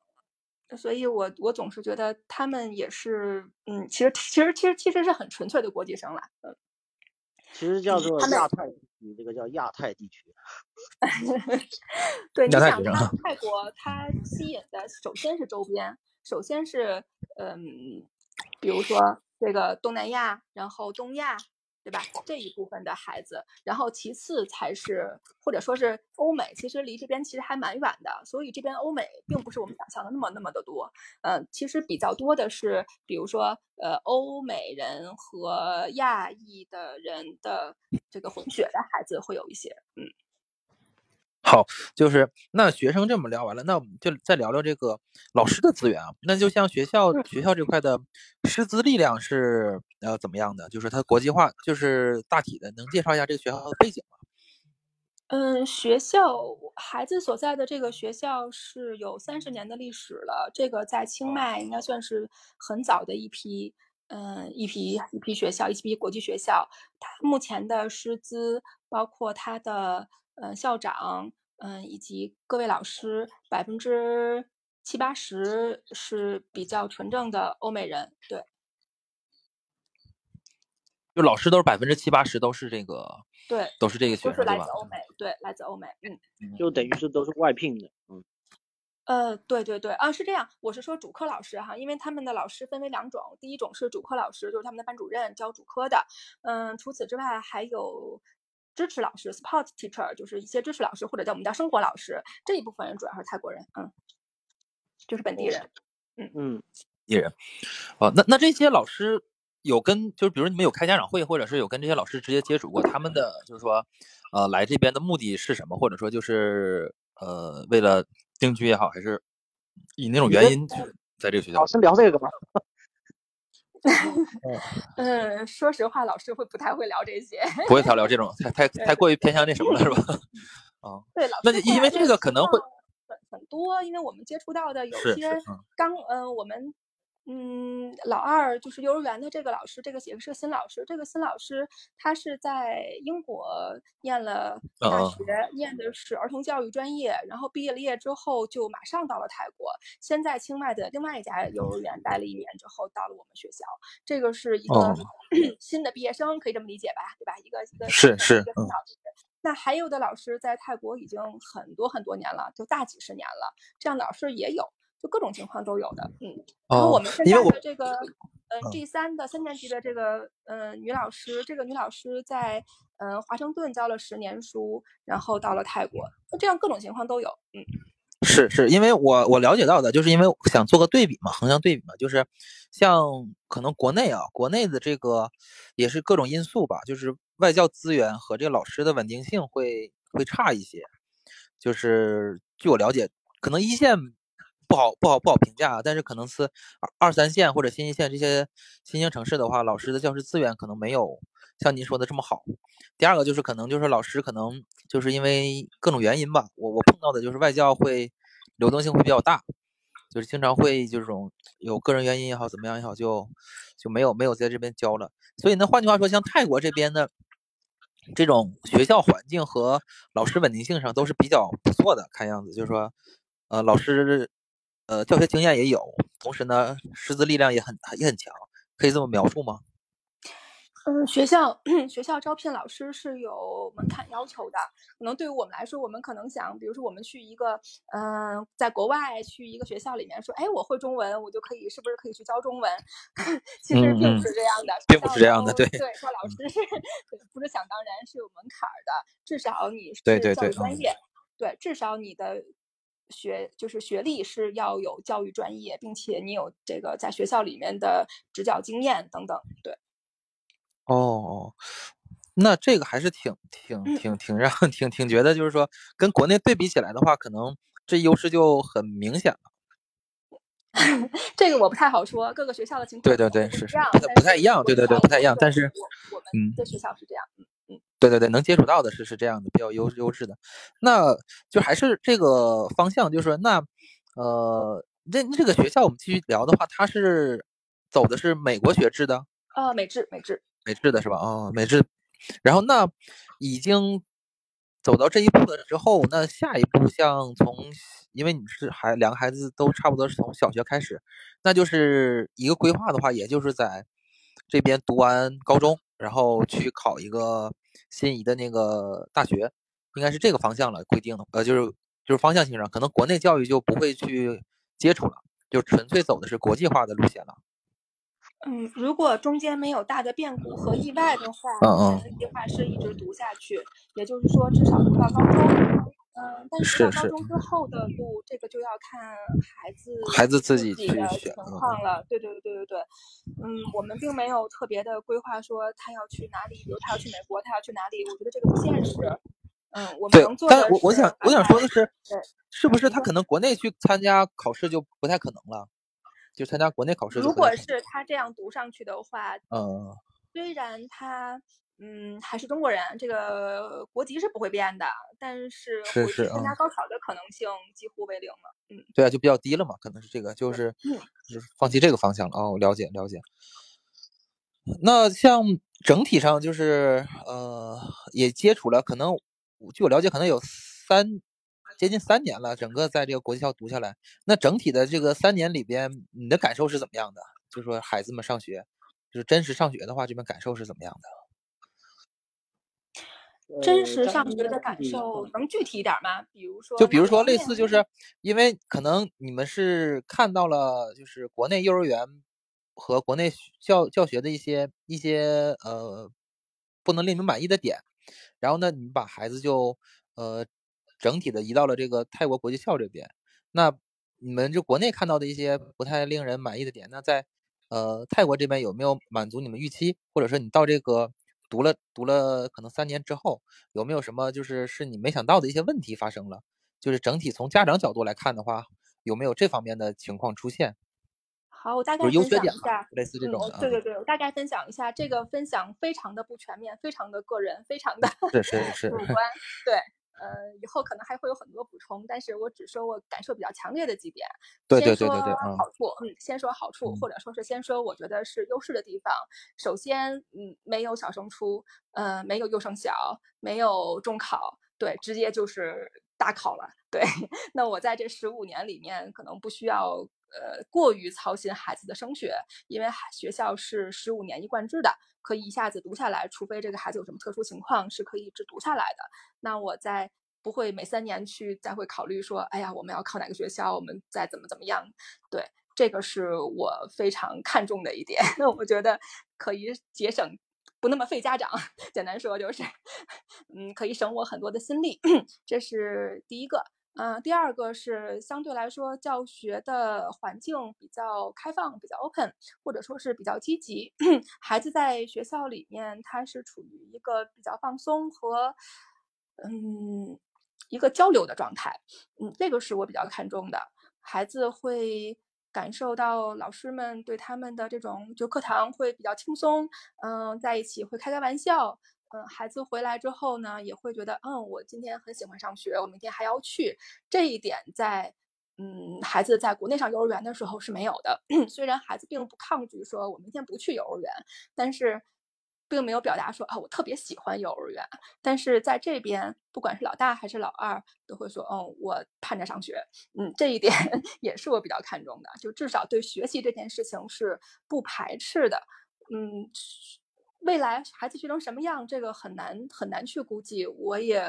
所以我我总是觉得他们也是，嗯，其实其实其实其实是很纯粹的国际生啦，嗯，其实叫做他们亚太地区，这个叫亚太地区。*laughs* 对，你想它泰国它吸引的首先是周边，首先是嗯，比如说这个东南亚，然后东亚，对吧？这一部分的孩子，然后其次才是或者说是欧美，其实离这边其实还蛮远的，所以这边欧美并不是我们想象的那么那么的多。呃，其实比较多的是，比如说呃欧美人和亚裔的人的这个混血的孩子会有一些，嗯。好，就是那学生这么聊完了，那我们就再聊聊这个老师的资源啊。那就像学校学校这块的师资力量是呃怎么样的？就是它国际化，就是大体的，能介绍一下这个学校的背景吗？嗯，学校孩子所在的这个学校是有三十年的历史了，这个在清迈应该算是很早的一批，嗯，一批一批学校，一批国际学校。它目前的师资，包括它的呃校长，嗯，以及各位老师，百分之七八十是比较纯正的欧美人，对。就老师都是百分之七八十都是这个，对，都是这个学都是生？来自欧美，对，来自欧美，嗯。就等于是都是外聘的，嗯，呃，对对对，啊，是这样，我是说主课老师哈，因为他们的老师分为两种，第一种是主课老师，就是他们的班主任教主科的，嗯，除此之外还有支持老师 （support teacher），就是一些支持老师或者叫我们叫生活老师，这一部分人主要是泰国人，嗯，就是本地人。嗯嗯，艺人，哦，那那这些老师有跟，就是比如你们有开家长会，或者是有跟这些老师直接接触过，他们的就是说，呃，来这边的目的是什么？或者说就是呃，为了定居也好，还是以那种原因去在这个学校老？师聊这个吧。*laughs* *laughs* *laughs* 嗯，说实话，老师会不太会聊这些。不会太聊这种太太 *laughs* 太过于偏向那什么了，是吧？啊，对，老那师就因为这个可能会很很多，因为我们接触到的有些嗯刚嗯、我们嗯老二就是幼儿园的这个老师，这个也是个新老师，这个新老师他是在英国念了大学，念的是儿童教育专业，然后毕业了业之后就马上到了泰国，先在清迈的另外一家幼儿园待了一年之后到了我们学校，这个是一个、哦 *clears throat* 新的毕业生，可以这么理解吧？对吧？一个一个是是那还有的老师在泰国已经很多很多年了，就大几十年了，这样的老师也有，就各种情况都有的。嗯，然后我们现在的这个，呃，G 三的三年级的这个，呃，女老师，这个女老师在，呃，华盛顿教了十年书，然后到了泰国，那这样各种情况都有。嗯，是是，因为我我了解到的，就是因为想做个对比嘛，横向对比嘛，就是像可能国内啊，国内的这个也是各种因素吧，就是外教资源和这个老师的稳定性会会差一些。就是据我了解，可能一线不好不好不好评价，但是可能是二三线或者新一线这些新兴城市的话，老师的教师资源可能没有像您说的这么好。第二个就是可能就是老师可能就是因为各种原因吧，我我碰到的就是外教会流动性会比较大，就是经常会这种有个人原因也好怎么样也好，就就没有没有在这边教了。所以那换句话说，像泰国这边的这种学校环境和老师稳定性上都是比较不错的，看样子就是说，呃，老师呃教学经验也有，同时呢师资力量也很也很强，可以这么描述吗？嗯，学校 *clears throat* 学校招聘老师是有门槛要求的。可能对于我们来说，我们可能想，比如说我们去一个，嗯，在国外去一个学校里面说，哎，我会中文，我就可以，是不是可以去教中文？*laughs* 其实并不是这样的，并不是这样的，对对，说老师是 *laughs* 不是想当然是有门槛的，至少你是对对对教育专业，对，至少你的学就是学历是要有教育专业，并且你有这个在学校里面的执教经验等等，对。哦哦，那这个还是挺挺挺挺让 *laughs* 挺挺觉得，就是说跟国内对比起来的话，可能这优势就很明显了。*laughs* 这个我不太好说，各个学校的情况对对对是是不不太一样，对对对不太一样。但是我我们的学校是这样，嗯嗯，对对对，能接触到的是是这样的，比较优优质的。那就还是这个方向，就是说那呃，这这个学校我们继续聊的话，它是走的是美国学制的，呃，美制美制。美制的是吧？哦，美制。然后那已经走到这一步了之后，那下一步像从，因为你是孩两个孩子都差不多是从小学开始，那就是一个规划的话，也就是在这边读完高中，然后去考一个心仪的那个大学，应该是这个方向了。规定的，呃，就是就是方向性上，可能国内教育就不会去接触了，就纯粹走的是国际化的路线了。嗯，如果中间没有大的变故和意外的话，嗯嗯，计划是一直读下去，也就是说至少读到高中。嗯，但是上高中之后的路，这个就要看孩子孩子自己的情况了。对对对对对对，嗯，我们并没有特别的规划说他要去哪里，比如他要去美国，他要去哪里，我觉得这个不现实。嗯，我们能做的。但我我想我想说的是，是不是他可能国内去参加考试就不太可能了？就参加国内考试。如果是他这样读上去的话，嗯，虽然他嗯还是中国人，这个国籍是不会变的，但是是是参加高考的可能性几乎为零了。嗯，对啊，就比较低了嘛，可能是这个，就是就是放弃这个方向了啊。我了解了解。那像整体上就是呃也接触了，可能据我了解，可能有三。接近三年了，整个在这个国际校读下来，那整体的这个三年里边，你的感受是怎么样的？就说孩子们上学，就是真实上学的话，这边感受是怎么样的？真实上学的感受能具体一点吗？比如说，就比如说类似，就是因为可能你们是看到了，就是国内幼儿园和国内教教学的一些一些呃不能令你们满意的点，然后呢，你们把孩子就呃。整体的移到了这个泰国国际校这边，那你们就国内看到的一些不太令人满意的点，那在呃泰国这边有没有满足你们预期？或者说你到这个读了读了可能三年之后，有没有什么就是是你没想到的一些问题发生了？就是整体从家长角度来看的话，有没有这方面的情况出现？好，我大概分享一下，类似这种的。对对对，我大概分享一下，这个分享非常的不全面，非常的个人，非常的是是是主观，对。呃，以后可能还会有很多补充，但是我只说我感受比较强烈的几点。对对对对对，好处，嗯，先说好处，或者说是先说我觉得是优势的地方。首先，嗯，没有小升初，呃，没有幼升小，没有中考，对，直接就是大考了。对，*laughs* 那我在这十五年里面，可能不需要呃过于操心孩子的升学，因为学校是十五年一贯制的，可以一下子读下来，除非这个孩子有什么特殊情况，是可以一直读下来的。那我在不会每三年去再会考虑说，哎呀，我们要考哪个学校，我们再怎么怎么样。对，这个是我非常看重的一点。*laughs* 那我觉得可以节省，不那么费家长。简单说就是，*laughs* 嗯，可以省我很多的心力。*clears throat* 这是第一个。嗯，第二个是相对来说教学的环境比较开放，比较 open，或者说是比较积极。*coughs* 孩子在学校里面，他是处于一个比较放松和嗯一个交流的状态。嗯，这个是我比较看重的。孩子会感受到老师们对他们的这种就课堂会比较轻松，嗯，在一起会开开玩笑。嗯，孩子回来之后呢，也会觉得，嗯，我今天很喜欢上学，我明天还要去。这一点在，嗯，孩子在国内上幼儿园的时候是没有的。虽然孩子并不抗拒说我明天不去幼儿园，但是并没有表达说啊，我特别喜欢幼儿园。但是在这边，不管是老大还是老二，都会说，嗯，我盼着上学。嗯，这一点 *laughs* 也是我比较看重的，就至少对学习这件事情是不排斥的。嗯。未来孩子学成什么样，这个很难很难去估计。我也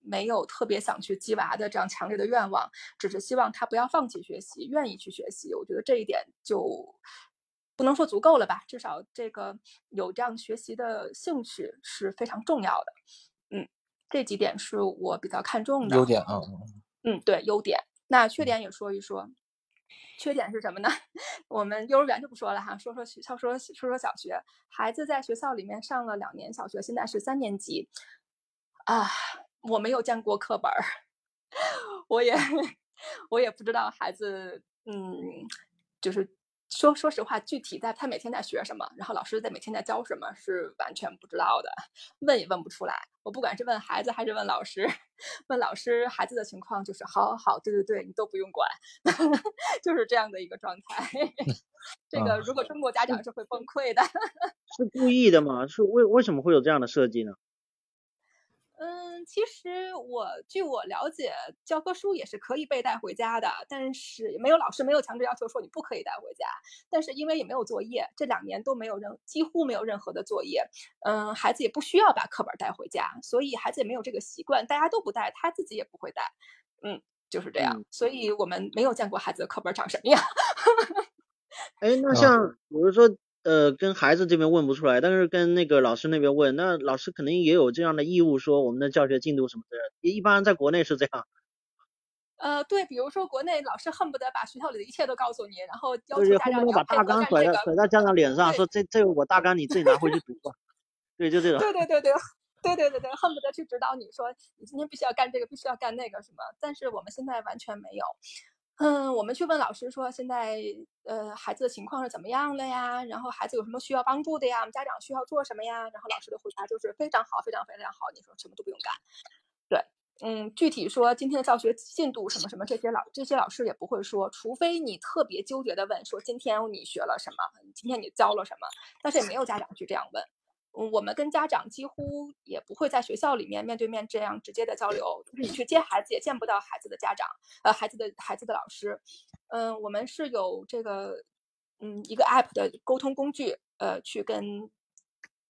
没有特别想去鸡娃的这样强烈的愿望，只是希望他不要放弃学习，愿意去学习。我觉得这一点就不能说足够了吧，至少这个有这样学习的兴趣是非常重要的。嗯，这几点是我比较看重的优点啊。嗯，对，优点。那缺点也说一说。缺点是什么呢？*laughs* 我们幼儿园就不说了哈，说说学校，说说说小学。孩子在学校里面上了两年小学，现在是三年级啊。我没有见过课本儿，*laughs* 我也 *laughs* 我也不知道孩子，嗯，就是。说说实话，具体在他每天在学什么，然后老师在每天在教什么，是完全不知道的，问也问不出来。我不管是问孩子还是问老师，问老师孩子的情况就是好好好，对对对，你都不用管，*laughs* 就是这样的一个状态。*laughs* 这个如果中国家长是会崩溃的。*laughs* 是故意的吗？是为为什么会有这样的设计呢？嗯，其实我据我了解，教科书也是可以被带回家的，但是没有老师没有强制要求说你不可以带回家。但是因为也没有作业，这两年都没有任几乎没有任何的作业，嗯，孩子也不需要把课本带回家，所以孩子也没有这个习惯，大家都不带，他自己也不会带，嗯，就是这样。所以我们没有见过孩子的课本长什么样。*laughs* 哎，那像比如说。呃，跟孩子这边问不出来，但是跟那个老师那边问，那老师肯定也有这样的义务，说我们的教学进度什么的，一般在国内是这样。呃，对，比如说国内老师恨不得把学校里的一切都告诉你，然后要求家长把大纲甩在甩在家长脸上，说这这我大纲你自己拿回去读吧。*laughs* 对，就这种。对对对对，对对对对，恨不得去指导你说你今天必须要干这个，必须要干那个什么，但是我们现在完全没有。嗯，我们去问老师说，现在呃孩子的情况是怎么样的呀？然后孩子有什么需要帮助的呀？我们家长需要做什么呀？然后老师的回答就是非常好，非常非常好。你说什么都不用干。对，嗯，具体说今天的教学进度什么什么，这些老这些老师也不会说，除非你特别纠结的问说今天你学了什么，今天你教了什么，但是也没有家长去这样问。我们跟家长几乎也不会在学校里面面对面这样直接的交流，就是你去接孩子也见不到孩子的家长，呃，孩子的孩子的老师，嗯，我们是有这个，嗯，一个 app 的沟通工具，呃，去跟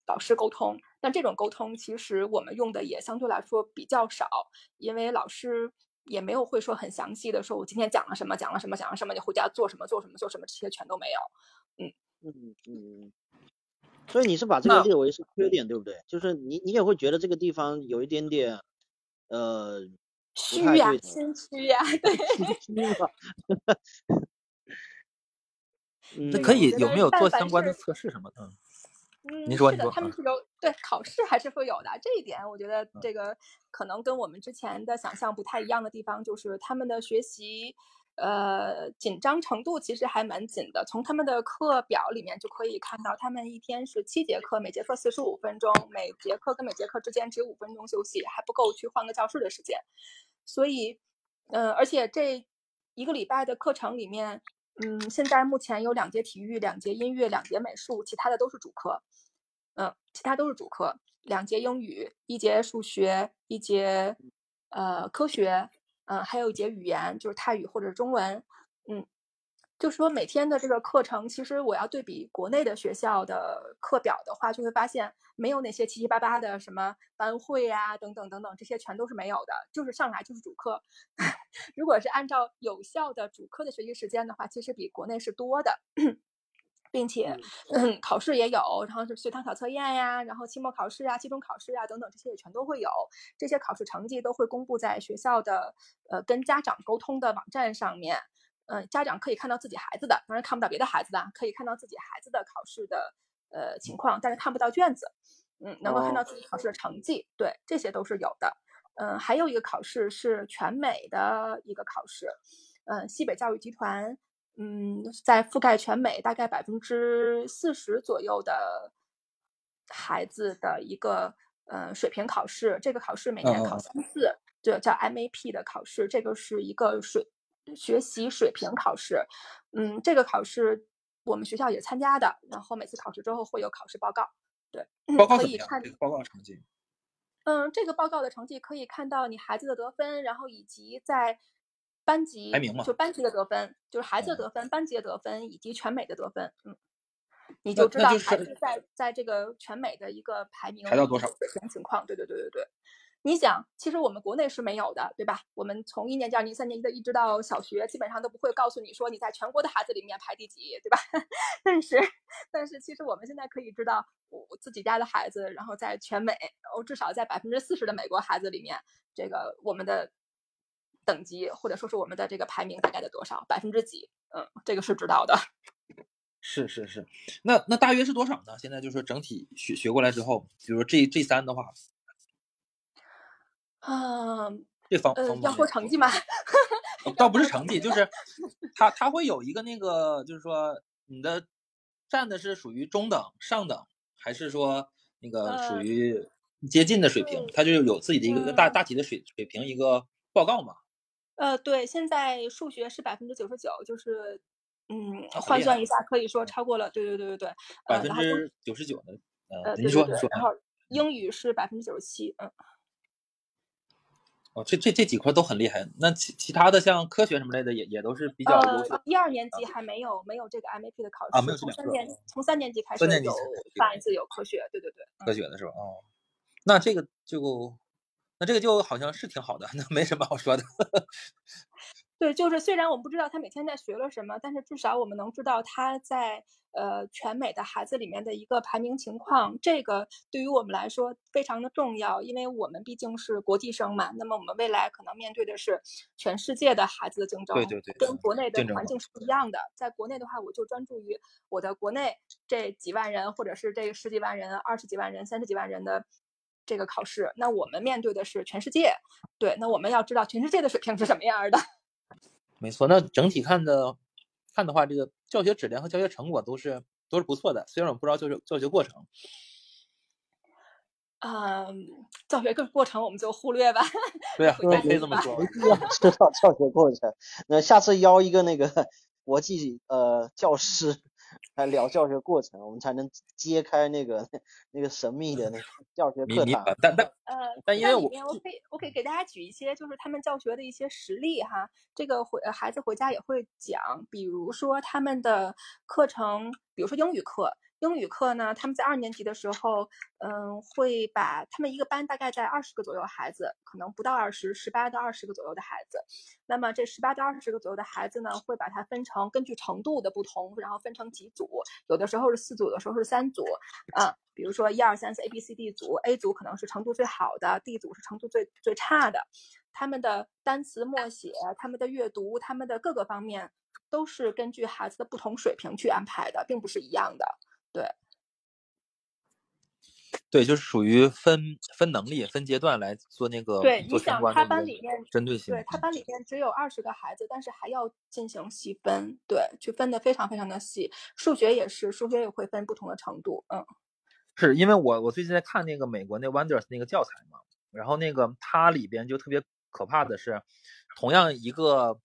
老师沟通。但这种沟通其实我们用的也相对来说比较少，因为老师也没有会说很详细的说，我今天讲了什么，讲了什么，讲了什么，你回家做什么，做什么，做什么，这些全都没有。嗯嗯嗯。所以你是把这个列为是缺点，对不对？就是你你也会觉得这个地方有一点点，呃，虚呀，*laughs* 心虚呀，*laughs* 对，虚吧。那可以有没有做相关的测试什么的？嗯，你说，是的，他们是有对考试还是会有的。这一点我觉得这个可能跟我们之前的想象不太一样的地方，就是他们的学习。呃，紧张程度其实还蛮紧的。从他们的课表里面就可以看到，他们一天是七节课，每节课四十五分钟，每节课跟每节课之间只有五分钟休息，还不够去换个教室的时间。所以，嗯，而且这一个礼拜的课程里面，嗯，现在目前有两节体育，两节音乐，两节美术，其他的都是主课。嗯，其他都是主课，两节英语，一节数学，一节呃科学。嗯，还有一节语言，就是泰语或者中文。嗯，就是说每天的这个课程，其实我要对比国内的学校的课表的话，就会发现没有那些七七八八的什么班会啊等等等等，这些全都是没有的，就是上来就是主课。*laughs* 如果是按照有效的主课的学习时间的话，其实比国内是多的。并且，嗯，考试也有，然后是随堂小测验呀，然后期末考试啊、期中考试啊等等，这些也全都会有。这些考试成绩都会公布在学校的呃跟家长沟通的网站上面。嗯，家长可以看到自己孩子的，当然看不到别的孩子的，可以看到自己孩子的考试的呃情况，但是看不到卷子。嗯，能够看到自己考试的成绩，对，这些都是有的。嗯，还有一个考试是全美的一个考试，嗯，西北教育集团。嗯，在覆盖全美大概百分之四十左右的孩子的一个呃水平考试，这个考试每年考三次，这叫 MAP 的考试，这个是一个水学习水平考试。嗯，这个考试我们学校也参加的，然后每次考试之后会有考试报告，对，报 *clears throat* 告可以看报告成绩。嗯，这个报告的成绩可以看到你孩子的得分，然后以及在。班级排名嘛，就班级的得分，就是孩子的得分，班级的得分以及全美的得分，嗯，你就知道孩子在在这个全美的一个排名排到多少水平情况。对对对对对，你想，其实我们国内是没有的，对吧？我们从一年级、二年级、三年级的一直到小学，基本上都不会告诉你说你在全国的孩子里面排第几，对吧？*laughs* 但是但是其实我们现在可以知道，我自己家的孩子，然后在全美，哦至少在百分之四十的美国孩子里面，这个我们的。等级或者说是我们的这个排名大概在多少百分之几？嗯，这个是知道的。*laughs* 是是是，那那大约是多少呢？现在就是整体学学过来之后，比如说这这三的话，嗯，这方呃要说成绩吗？倒不是成绩，就是他他会有一个那个，就是说你的占的是属于中等、上等，还是说那个属于接近的水平？他就有自己的一个大大体的水水平一个报告嘛？呃，对，现在数学是百分之九十九，就是，嗯，换算一下，可以说超过了，对对对对对，百分之九十九的，呃，您说您说，然后英语是百分之九十七，嗯，哦，这这这几块都很厉害，那其其他的像科学什么类的也也都是比较优秀。一二年级还没有没有这个 MAP 的考试啊，没有从三年从三年级开始有上一次有科学，对对对，科学的是吧？哦，那这个就。那这个就好像是挺好的，那没什么好说的。*laughs* 对，就是虽然我们不知道他每天在学了什么，但是至少我们能知道他在呃全美的孩子里面的一个排名情况。这个对于我们来说非常的重要，因为我们毕竟是国际生嘛。那么我们未来可能面对的是全世界的孩子的竞争，对对对，跟国内的环境是不一样的。在国内的话，我就专注于我的国内这几万人，或者是这十几万人、二十几万人、三十几万人的。这个考试，那我们面对的是全世界，对，那我们要知道全世界的水平是什么样的。*laughs* 没错，那整体看的看的话，这个教学质量和教学成果都是都是不错的。虽然我们不知道教学教学过程，嗯，教学过过程我们就忽略吧。*laughs* 对啊，可以这么说。没必要知道教学过程。那下次邀一个那个国际呃教师。来聊教学过程，我们才能揭开那个 *laughs* 那个神秘的那个 *laughs* 教学课堂。但但呃，但因为我我可以我可以给大家举一些就是他们教学的一些实例哈，这个回孩子回家也会讲，比如说他们的课程，比如说英语课。英语课呢，他们在二年级的时候，嗯，会把他们一个班大概在二十个左右孩子，可能不到二十，十八到二十个左右的孩子。那么这十八到二十个左右的孩子呢，会把它分成根据程度的不同，然后分成几组，有的时候是四组，有的时候是三组。嗯，比如说一二三四 A B C D 组，A 组可能是程度最好的，D 组是程度最最差的。他们的单词默写、他们的阅读、他们的各个方面，都是根据孩子的不同水平去安排的，并不是一样的。对，对，就是属于分分能力、分阶段来做那个对，做相关的他班里面针对性。对他班里面只有二十个孩子，但是还要进行细分，对，去分的非常非常的细。数学也是，数学也会分不同的程度。嗯，是因为我我最近在看那个美国那 Wonders 那个教材嘛，然后那个它里边就特别可怕的是，同样一个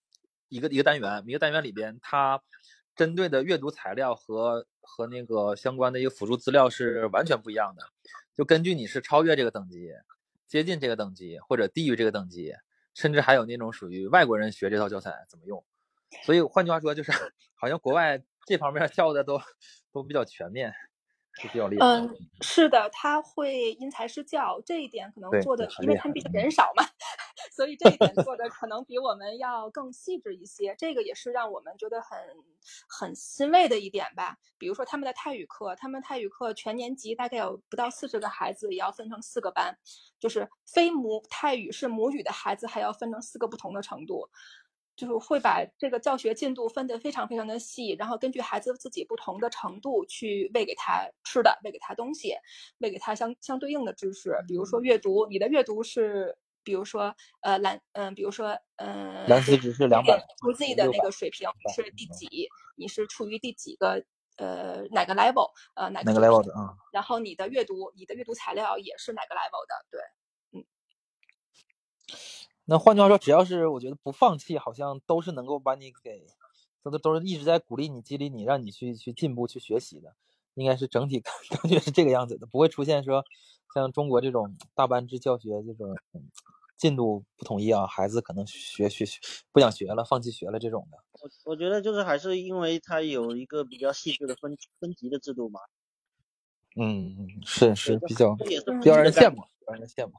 一个一个单元，一个单元里边它。针对的阅读材料和和那个相关的一个辅助资料是完全不一样的，就根据你是超越这个等级、接近这个等级或者低于这个等级，甚至还有那种属于外国人学这套教材怎么用，所以换句话说，就是 *laughs* 好像国外这方面教的都都比较全面，是比较厉害。嗯，是的，他会因材施教，这一点可能做的因为他们毕竟人少嘛，*laughs* 所以这一点做的可能比我们要更细致一些。这个也是让我们觉得很很欣慰的一点吧。比如说他们的泰语课，他们泰语课全年级大概有不到四十个孩子，也要分成四个班，就是非母泰语是母语的孩子还要分成四个不同的程度。就是会把这个教学进度分得非常非常的细，然后根据孩子自己不同的程度去喂给他吃的，喂给他东西，喂给他相相对应的知识。比如说阅读，你的阅读是，比如说呃蓝嗯，比如说嗯，蓝思只是两百，读 Z 的那个水平是第几？你是处于第几个呃哪个 level？呃哪个 level 的啊？然后你的阅读，你的阅读材料也是哪个 level 的？对。那换句话说，只要是我觉得不放弃，好像都是能够把你给，都都都是一直在鼓励你、激励你，让你去去进步、去学习的。应该是整体 *laughs* 感觉是这个样子的，不会出现说像中国这种大班制教学这种嗯进度不统一啊，孩子可能学学学不想学了，放弃学了这种的。我我觉得就是还是因为它有一个比较细致的分分级的制度嘛，嗯嗯，是是比较比较让人羡慕，让人羡慕。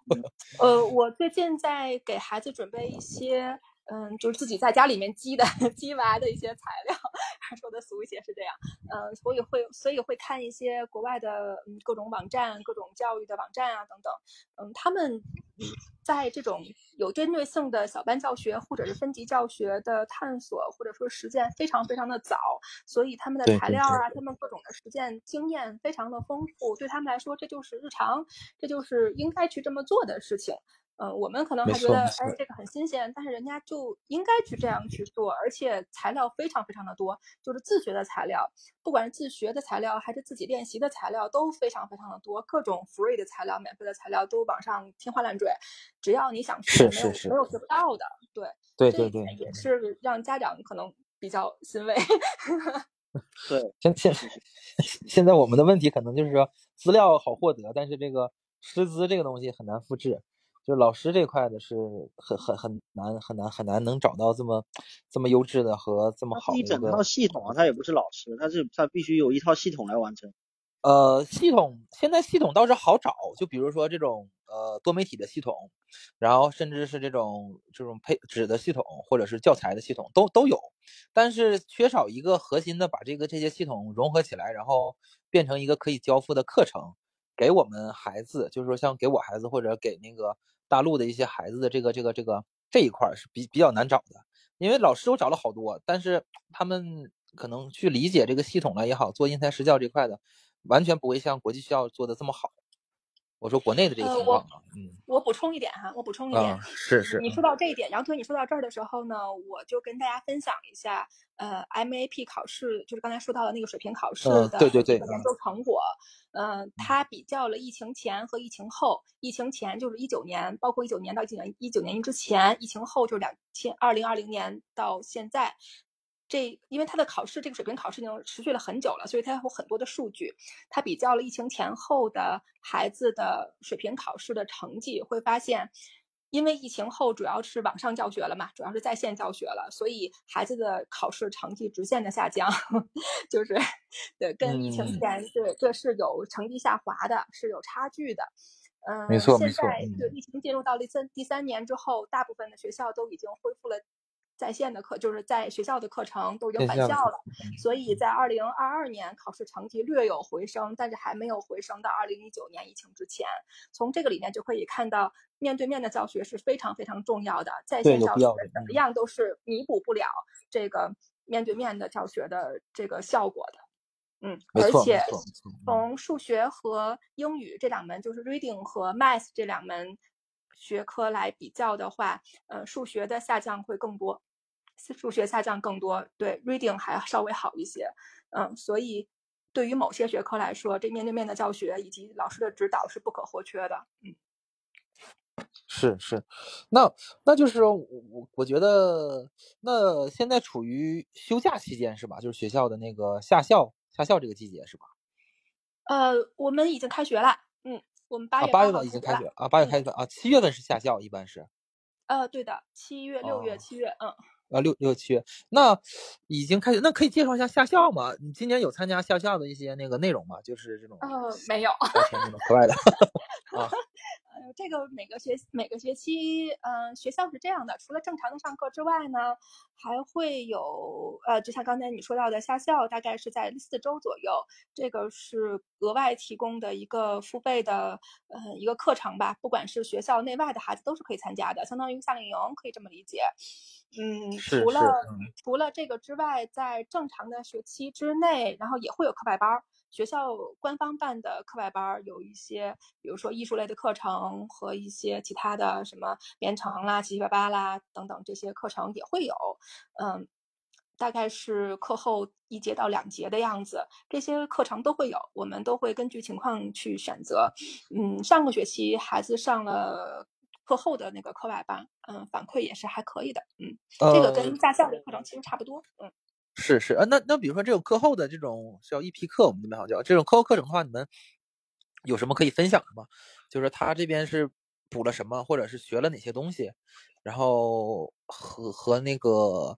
呃，我最近在给孩子准备一些，嗯，就是自己在家里面积的 *laughs* 积娃的一些材料，说的俗一些是这样，嗯，所以会所以会看一些国外的嗯各种网站、各种教育的网站啊等等，嗯，他们在这种有针对性的小班教学或者是分级教学的探索或者说实践非常非常的早，所以他们的材料啊，他们各种的实践经验非常的丰富，对他们来说这就是日常，这就是应该去这么做的事情。嗯，我们可能还觉得，哎，这个很新鲜，但是人家就应该去这样去做，而且材料非常非常的多，就是自学的材料，不管是自学的材料还是自己练习的材料，都非常非常的多，各种 free 的材料、免费的材料都网上天花乱坠，只要你想学，没有是是是没有学不到的。对，对对对这一点，也是让家长可能比较欣慰。*laughs* 对，现现现在我们的问题可能就是说资料好获得，但是这个师资这个东西很难复制。就是老师这块的是很很很难很难很难能找到这么这么优质的和这么好的一一整套系统啊，他也不是老师，他是他必须有一套系统来完成。呃，系统现在系统倒是好找，就比如说这种呃多媒体的系统，然后甚至是这种这种配纸的系统，或者是教材的系统都都有，但是缺少一个核心的把这个这些系统融合起来，然后变成一个可以交付的课程，给我们孩子，就是说像给我孩子或者给那个大陆的一些孩子的这个这个这个这一块儿是比比较难找的，因为老师我找了好多，但是他们可能去理解这个系统了也好，做因材施教这块的。完全不会像国际学校做的这么好。我说国内的这个情况啊，嗯我补充一点哈，我补充一点，啊，是是，你说到这一点，杨推，你说到这儿的时候呢，我就跟大家分享一下，呃，MAP 考试，就是刚才说到的那个水平考试嗯的对对对研究成果。嗯、它比较了疫情前和疫情后。疫情前就是一九年，包括一九年到一九年一九年之前；疫情后就是两千二零二零年到现在。这因为他的考试这个水平考试已经持续了很久了，所以他有很多的数据。他比较了疫情前后的孩子的水平考试的成绩，会发现，因为疫情后主要是网上教学了嘛，主要是在线教学了，所以孩子的考试成绩直线的下降，*laughs* 就是对跟疫情嗯前对这是有成绩下滑的，是有差距的。嗯，没错现在嗯对疫情进入到第三第三年之后，大部分的学校都已经恢复了在线的课，就是在学校的课程都已经返校了。所以在二零二二年考试成绩略有回升，但是还没有回升到二零一九年疫情之前。从这个里面就可以看到，面对面的教学是非常非常重要的，在线教学怎么样都是弥补不了这个面对面的教学的这个效果的。嗯，而且从数学和英语这两门，就是 reading 和 math 这两门学科来比较的话，呃，数学的下降会更多，数学下降更多，对 reading 还稍微好一些，嗯，所以对于某些学科来说，这面对面的教学以及老师的指导是不可或缺的。嗯，是是，那那就是我我我觉得，那现在处于休假期间是吧？就是学校的那个夏校夏校这个季节是吧？呃，我们已经开学了，嗯，我们八啊，月八月份已经开学啊，八月嗯开学啊，七月份是夏校，一般是。呃，对的，七月、六月、哦七月，嗯，啊，六六七月，那已经开始，那可以介绍一下夏校吗？你今年有参加夏校的一些那个内容吗？就是这种呃，没有。聊天这种课外的 *laughs* 啊。呃，这个每个学每个学期，嗯、学校是这样的，除了正常的上课之外呢，还会有呃，就像刚才你说到的夏校，大概是在四周左右，这个是额外提供的一个付费的呃一个课程吧，不管是学校内外的孩子都是可以参加的，相当于夏令营，可以这么理解。嗯，除了嗯除了这个之外，在正常的学期之内，然后也会有课外班儿。学校官方办的课外班儿有一些，比如说艺术类的课程和一些其他的什么编程啦、七七八八啦等等这些课程也会有。嗯，大概是课后一节到两节的样子，这些课程都会有，我们都会根据情况去选择。嗯，上个学期孩子上了课后的那个课外班，嗯，反馈也是还可以的。嗯，这个呃跟驾校的课程其实差不多。嗯。是是，呃，那那比如说这种课后的这种叫一批课，我们这边好像叫这种课后课程的话，你们有什么可以分享的吗？就是他这边是补了什么，或者是学了哪些东西，然后和和那个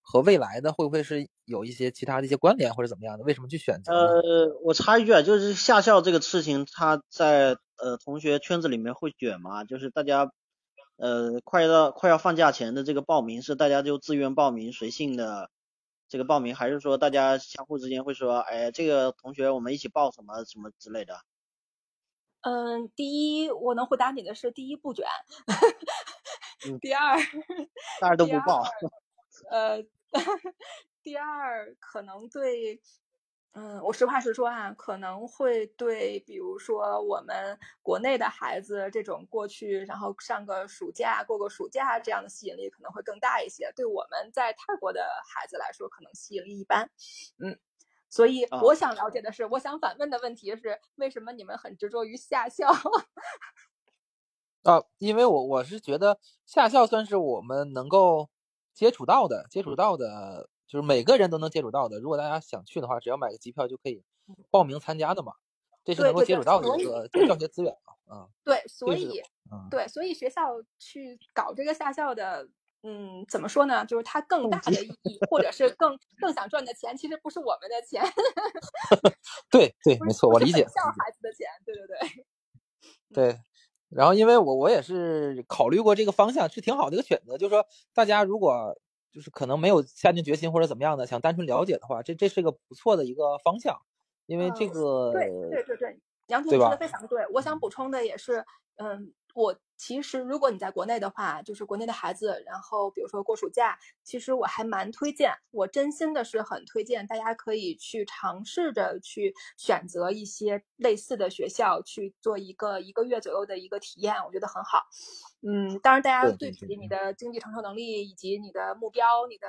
和未来的会不会是有一些其他的一些关联或者怎么样的？为什么去选择？呃，我插一句啊，就是下校这个事情，它在呃同学圈子里面会卷吗？就是大家呃快到快要放假前的这个报名是大家就自愿报名随性的这个报名，还是说大家相互之间会说，哎，这个同学我们一起报什么什么之类的？嗯，第一，我能回答你的是，第一不卷，*laughs* 嗯第二，大家都不报。呃，*laughs* 第二可能对，嗯，我实话实说啊，可能会对，比如说我们国内的孩子这种过去，然后上个暑假、过个暑假这样的吸引力可能会更大一些。对我们在泰国的孩子来说，可能吸引力一般。嗯，所以啊我想了解的是，我想反问的问题是，为什么你们很执着于夏校？*laughs* 啊，因为我我是觉得夏校算是我们能够接触到的，接触到的，就是每个人都能接触到的。如果大家想去的话，只要买个机票就可以报名参加的嘛。这是能够接触到的一个教学资源嘛。啊，对，所以嗯，对，所以学校去搞这个夏校的，嗯，怎么说呢？就是它更大的意义，或者是更更想赚的钱，其实不是我们的钱，*laughs* 对对，没错，我理解。校孩子的钱。对对对，*laughs* 对，然后因为我我也是考虑过这个方向，是挺好的一个选择。就是说，大家如果就是可能没有下定决心或者怎么样的，想单纯了解的话，这这是一个不错的一个方向。因为这嗯个对对对对，杨同对学说的非常对。我想补充的也是，嗯，我其实如果你在国内的话，就是国内的孩子，然后比如说过暑假，其实我还蛮推荐，我真心的是很推荐大家可以去尝试着去选择一些类似的学校去做一个一个月左右的一个体验，我觉得很好。嗯，当然大家对比你的经济承受能力以及你的目标、你的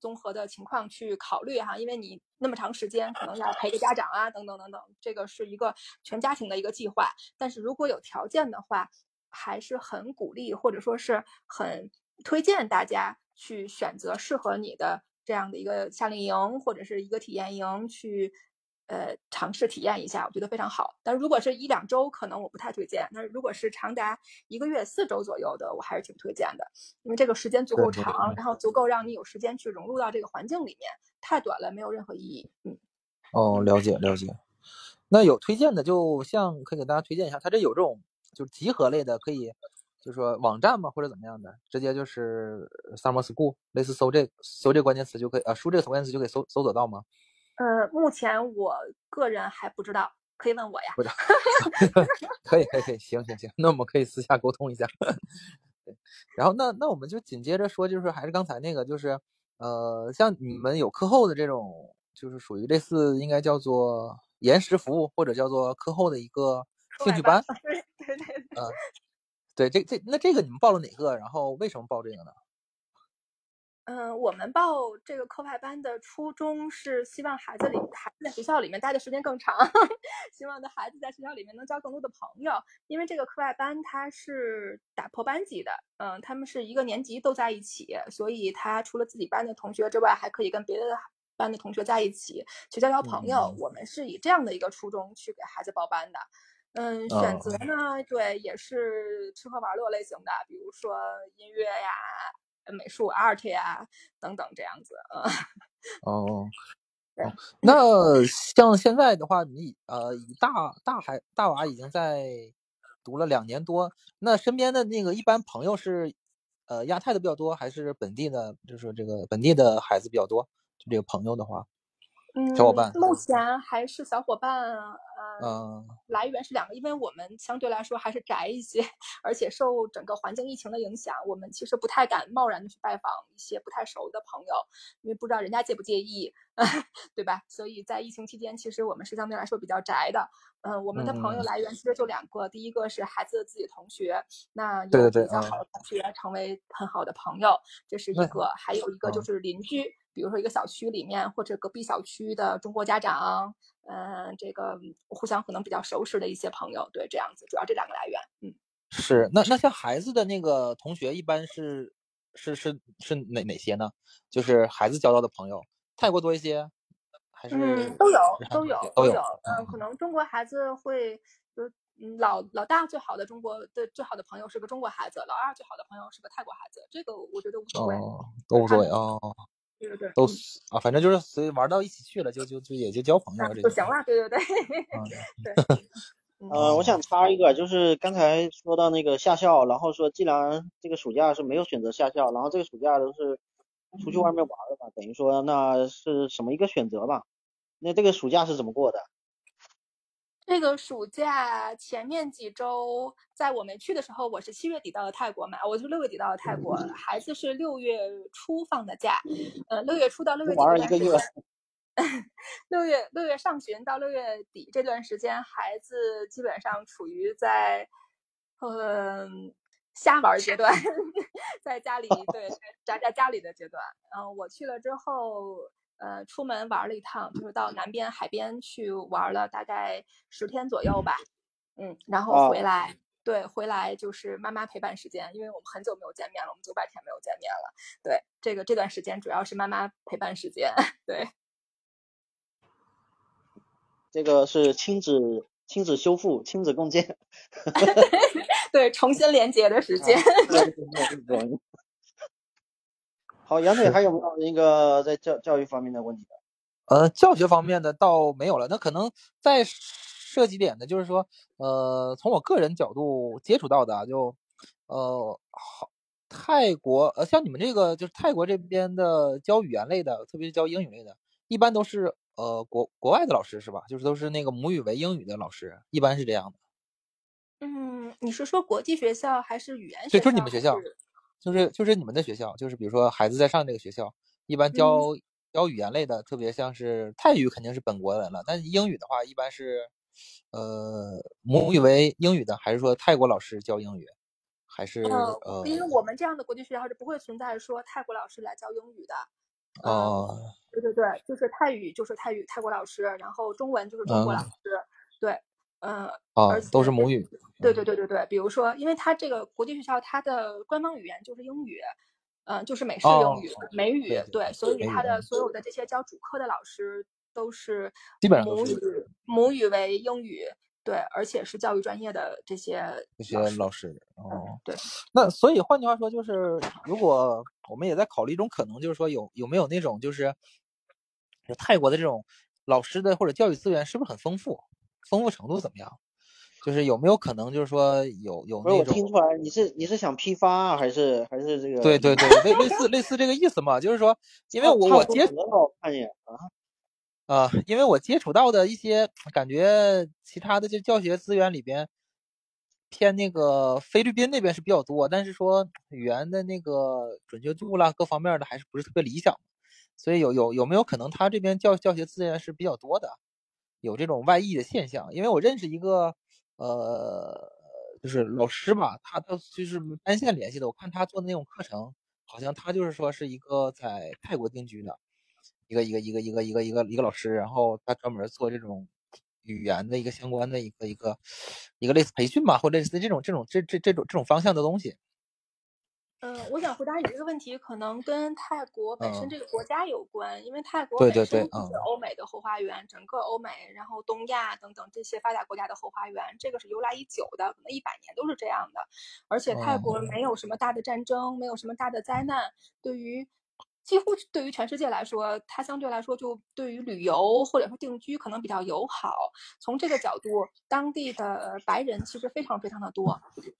综合的情况去考虑哈，因为你那么长时间可能要陪着家长啊，等等等等，这个是一个全家庭的一个计划。但是如果有条件的话，还是很鼓励或者说是很推荐大家去选择适合你的这样的一个夏令营或者是一个体验营去。呃，尝试体验一下，我觉得非常好。但如果是一两周，可能我不太推荐。那如果是长达一个月四周左右的，我还是挺推荐的，因为这个时间足够对对对长，然后足够让你有时间去融入到这个环境里面。太短了，没有任何意义。嗯，哦，了解了解。那有推荐的，就像可以给大家推荐一下，它这有这种就是集合类的，可以就是说网站嘛或者怎么样的，直接就是 summer school，类似搜这搜这关键词就可以啊，输这个关键词就可以搜搜索到吗？呃，目前我个人还不知道，可以问我呀。不知道，*laughs* *laughs* 可以可以可以，行行行，那我们可以私下沟通一下。*laughs* 对，然后那那我们就紧接着说，就是还是刚才那个，就是呃，像你们有课后的这种，就是属于类似应该叫做延时服务或者叫做课后的一个兴趣班。对对对。呃，对，这这那这个你们报了哪个？然后为什么报这个呢？嗯，我们报这个课外班的初衷是希望孩子里孩子在学校里面待的时间更长，*laughs* 希望的孩子在学校里面能交更多的朋友。因为这个课外班它是打破班级的，嗯，他们是一个年级都在一起，所以他除了自己班的同学之外，还可以跟别的班的同学在一起去交交朋友。嗯我们是以这样的一个初衷去给孩子报班的。嗯，选哦择呢，对，也是吃喝玩乐类型的，比如说音乐呀。美术 art 呀等等这样子，嗯。哦，哦，那像现在的话，你呃，以大大孩大娃已经在读了两年多，那身边的那个一般朋友是呃亚太的比较多，还是本地的，就是这个本地的孩子比较多？就这个朋友的话，嗯，小伙伴目前还是小伙伴，呃，嗯来源是两个，因为我们相对来说还是宅一些，而且受整个环境疫情的影响，我们其实不太敢贸然的去拜访一些不太熟的朋友，因为不知道人家介不介意，*laughs* 对吧？所以在疫情期间，其实我们是相对来说比较宅的。嗯，我们的朋友嗯来源其实就两个，第一个是孩子的自己同学，那有比较好嗯的同学成为很好的朋友，这是一个，还有一个就嗯是邻居，比如说一个小区里面或者隔壁小区的中国家长，嗯、这个互相可能比较熟识的一些朋友，对，这样子，主要这两个来源，嗯。是那那像孩子的那个同学，一般是是是是哪哪些呢？就是孩子交到的朋友，泰国多一些，还是嗯，都有，都有，都有有。嗯，可能中国孩子会，就嗯，老老大最好的中国的最好的朋友是个中国孩子，老二最好的朋友是个泰国孩子，这个我觉得无所谓。哦，都无所谓哦，对对对，都嗯啊，反正就是随玩到一起去了，就就就也就交朋友啊了，这就行了。对对对，嗯 *laughs* 对。*laughs* *laughs* 嗯呃，我想插一个，就是刚才说到那个下校，然后说既然这个暑假是没有选择下校，然后这个暑假都是出去外面玩了嘛，等于说那是什么一个选择吧？那这个暑假是怎么过的？这个暑假前面几周，在我没去的时候，我是七月底到的泰国嘛，我是六月底到的泰国，孩子是六月初放的假，呃，六月初到六月底 *laughs* 六月六月上旬到六月底这段时间，孩子基本上处于在，呃、瞎玩儿阶段，*laughs* 在家里对宅在家里的阶段。嗯、我去了之后，呃，出门玩了一趟，就是到南边海边去玩了大概十天左右吧。嗯，然后回哦来，对，回来就是妈妈陪伴时间，因为我们很久没有见面了，我们九百天没有见面了。对，这个这段时间主要是妈妈陪伴时间。*laughs* 对，这个是亲子亲子修复、亲子共建。*laughs* 对，重新连接的时间。对 *laughs* 好，杨腿还有没有那个在教教育方面的问题的？呃，教学方面的倒没有了，那可能再涉及点的，就是说，呃，从我个人角度接触到的啊，就，呃，好，泰国，呃，像你们这个就是泰国这边的教语言类的，特别是教英语类的，一般都是呃国国外的老师是吧？就是都是那个母语为英语的老师，一般是这样的。嗯，你是说国际学校还是语言对，就是你们学校就是就是你们的学校，就是比如说孩子在上这个学校，一般教、教语言类的，特别像是泰语肯定是本国人了，但是英语的话，一般是呃母语为英语的，还是说泰国老师教英语，还是呃，呃因为我们这样的国际学校是不会存在说泰国老师来教英语的。嗯，哦对对对，就是泰语就是泰语泰国老师，然后中文就是中国老嗯师。对，而且都是母语，对对对对对，比如说，因为它这个国际学校，它的官方语言就是英语，嗯、就是美式哦英语、美语，对对所以它的嗯所有的这些教主课的老师都是基本上是母语母语为英语，对，而且是教育专业的这些这些老师，哦。，对，那所以换句话说，就是如果我们也在考虑一种可能，就是说有有没有那种就是，泰国的这种老师的或者教育资源是不是很丰富，丰富程度怎么样？就是有没有可能就是说有有那种我听出来你是你是想批发啊，还是还是这个？对对对类类似类似这个意思嘛？就是说，*laughs* 因为我我接差不多得了我看一眼啊。啊、因为我接触到的一些感觉，其他的就教学资源里边，偏那个菲律宾那边是比较多，但是说语言的那个准确度啦，各方面的还是不是特别理想，所以有有有没有可能他这边教教学资源是比较多的，有这种外溢的现象？因为我认识一个呃，就是老师吧，他他就是单线联系的，我看他做的那种课程，好像他就是说是一个在泰国定居的。一个一个一个一个一个一个一个老师，然后他专门做这种语言的一个相关的一个一个一个类似培训吧，或类似这种这种这这这种这种方向的东西。嗯，我想回答你这个问题，可能跟泰国本身嗯。这个国家有关，因为泰国本身就是嗯。欧美的后花园，整个欧美，然后东亚等等这些发达国家的后花园，这个是由来已久的，可能一百年都是这样的。而且泰国没有什么大的战争，没有什么大的灾难，对于几乎对于全世界来说，它相对来说就对于旅游或者说定居可能比较友好。从这个角度，当地的白人其实非常非常的多，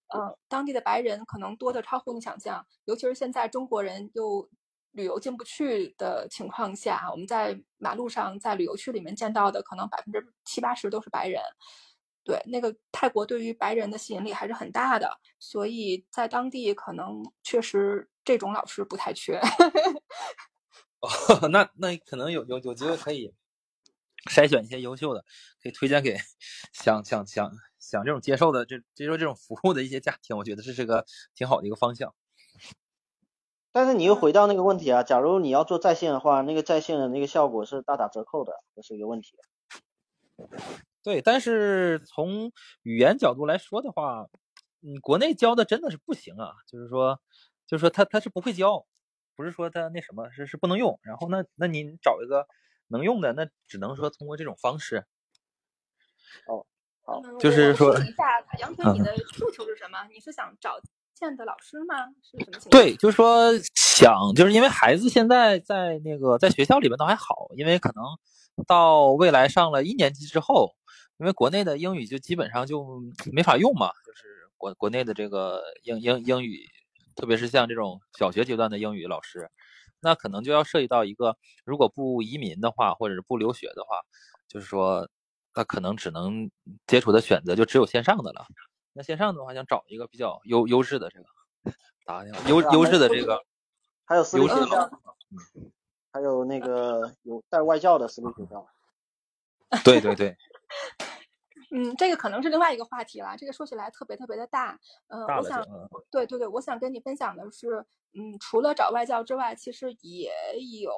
呃，当地的白人可能多的超乎你想象，尤其是现在中国人又旅游进不去的情况下，我们在马路上在旅游区里面见到的，可能百分之七八十都是白人。对，那个泰国对于白人的吸引力还是很大的，所以在当地可能确实这种老师不太缺。*laughs* 哦，*laughs* 那那可能有有有机会可以筛选一些优秀的，可以推荐给想想想想这种接受的这接受这种服务的一些家庭，我觉得这是个挺好的一个方向。但是你又回到那个问题啊，假如你要做在线的话，那个在线的那个效果是大打折扣的，这是一个问题。对，但是从语言角度来说的话，嗯，国内教的真的是不行啊，就是说，就是说他他是不会教，不是说他那什么是是不能用。然后那那您找一个能用的，那只能说通过这种方式。哦，好，嗯就是说一下杨腿，你嗯的诉求是什么？你是想找见的老师吗？是什么情况？对，就是说想，就是因为孩子现在在那个在学校里面倒还好，因为可能到未来上了一年级之后，因为国内的英语就基本上就没法用嘛，就是国国内的这个英英英语，特别是像这种小学阶段的英语老师，那可能就要涉及到一个，如果不移民的话，或者是不留学的话，就是说那可能只能接触的选择就只有线上的了。那线上的话，想找一个比较优优质的这个打个电话，优优质的这个还有私立学校，还有那个有带外教的私立学校。对对对，嗯，这个可能是另外一个话题了。这个说起来特别特别的大。嗯、我想对对对，我想跟你分享的是，嗯，除了找外教之外，其实也有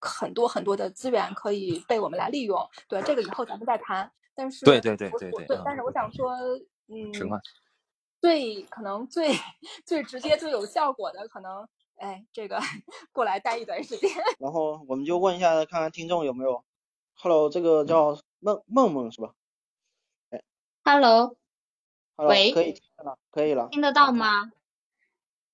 很多很多的资源可以被我们来利用。对，这个以后咱们再谈。但是对对对对，对但是我想说，嗯，最可能最最直接、最有效果的，可能，哎，这个过来待一段时间。然后我们就问一下，看看听众有没有。Hello，这个叫梦梦梦是吧哎 Hello，？Hello，喂可以听得了，可以了，听得到吗？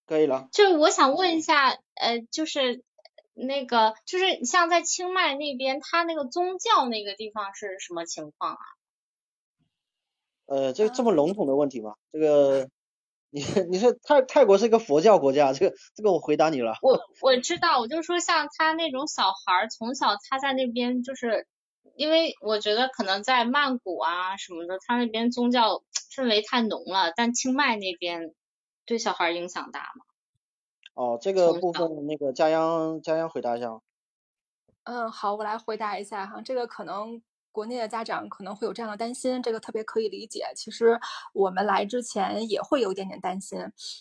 可以了。就我想问一下，呃，就是那个，就是像在清迈那边，他那个宗教那个地方是什么情况啊？呃，这个这么笼统的问题吗？这个，你你是泰泰国是一个佛教国家，这个这个我回答你了。我我知道，我就说像他那种小孩儿，从小他在那边，就是因为我觉得可能在曼谷啊什么的，他那边宗教氛围太浓了，但清迈那边对小孩儿影响大吗？哦，这个部分那个佳央佳央回答一下。嗯，好，我来回答一下哈，这个可能国内的家长可能会有这样的担心，这个特别可以理解。其实我们来之前也会有一点点担心。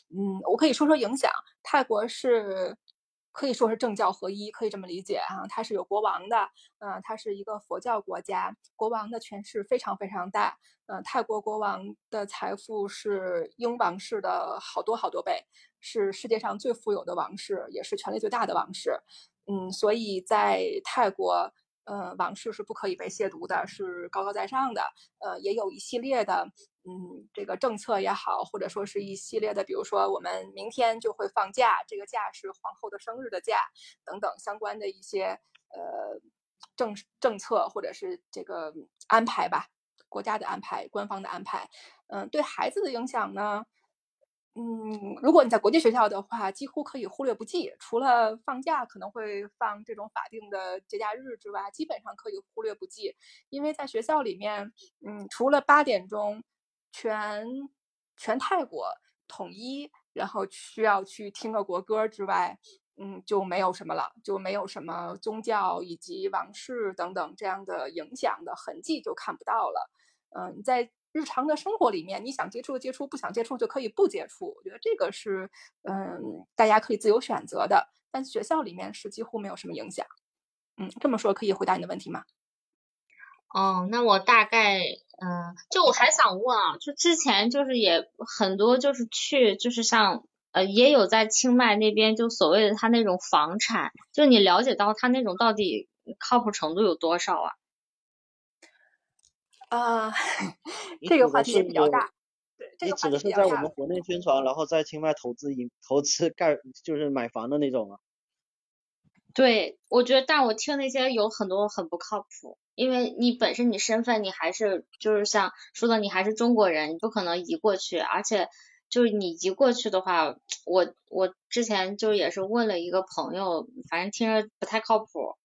嗯，我可以说说影响。泰国是可以说是政教合一，可以这么理解哈，它是有国王的，嗯、它是一个佛教国家，国王的权势非常非常大。嗯、泰国国王的财富是英王室的好多好多倍，是世界上最富有的王室，也是权力最大的王室。嗯，所以在泰国，呃，王室是不可以被亵渎的，是高高在上的。呃，也有一系列的，嗯，这个政策也好，或者说是一系列的，比如说我们明天就会放假，这个假是皇后的生日的假，等等相关的一些呃政政策或者是这个安排吧，国家的安排，官方的安排。嗯、对孩子的影响呢？嗯，如果你在国际学校的话，几乎可以忽略不计。除了放假可能会放这种法定的节假日之外，基本上可以忽略不计。因为在学校里面，嗯，除了八点钟全全泰国统一，然后需要去听个国歌之外，嗯，就没有什么了，就没有什么宗教以及王室等等这样的影响的痕迹就看不到了。嗯，在日常的生活里面，你想接触就接触，不想接触就可以不接触。我觉得这个是，嗯，大家可以自由选择的。但学校里面是几乎没有什么影响。嗯，这么说可以回答你的问题吗？哦，那我大概，嗯，就我还想问啊，就之前就是也很多就是去，就是像呃，也有在清迈那边，就所谓的他那种房产，就你了解到他那种到底靠谱程度有多少啊？啊，这个话题也比较大。对，这你指的是在我们国内宣传，然后在清迈投资引投资盖就是买房的那种啊？对，我觉得，但我听那些有很多很不靠谱，因为你本身你身份你还是就是像说的，你还是中国人，你不可能移过去，而且就是你移过去的话，我我之前就也是问了一个朋友，反正听着不太靠谱。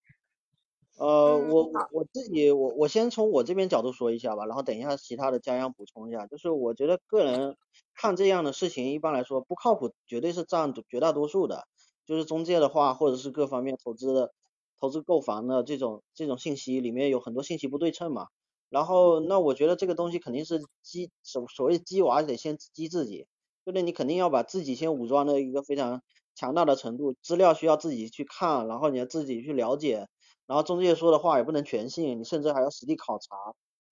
呃，嗯我我我自己我我先从我这边角度说一下吧，然后等一下其他的家央补充一下。就是我觉得个人看这样的事情，一般来说不靠谱，绝对是占绝大多数的。就是中介的话，或者是各方面投资的、投资购房的这种这种信息里面有很多信息不对称嘛。然后那我觉得这个东西肯定是鸡所所谓鸡娃得先鸡自己，就是你肯定要把自己先武装到一个非常强大的程度，资料需要自己去看，然后你要自己去了解。然后中介说的话也不能全信，你甚至还要实地考察，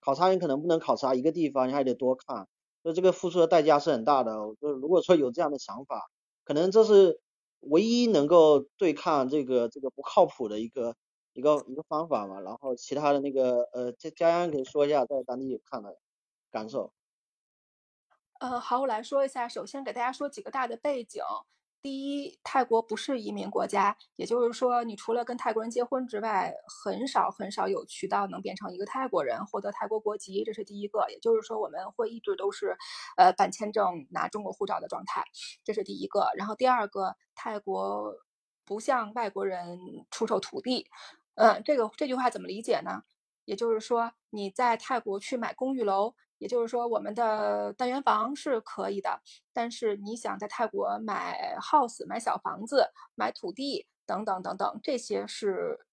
考察你可能不能考察一个地方，你还得多看，所以这个付出的代价是很大的。就是如果说有这样的想法，可能这是唯一能够对抗这个这个不靠谱的一个一个一个方法嘛。然后其他的那个呃，佳佳央可以说一下在当地看的感受。呃，好，我来说一下。首先给大家说几个大的背景。第一，泰国不是移民国家，也就是说，你除了跟泰国人结婚之外，很少很少有渠道能变成一个泰国人，获得泰国国籍，这是第一个。也就是说，我们会一直都是，呃，办签证拿中国护照的状态，这是第一个。然后第二个，泰国不向外国人出售土地，嗯，这个这句话怎么理解呢？也就是说，你在泰国去买公寓楼。也就是说，我们的单元房是可以的，但是你想在泰国买 house、买小房子、买土地等等等等，这些是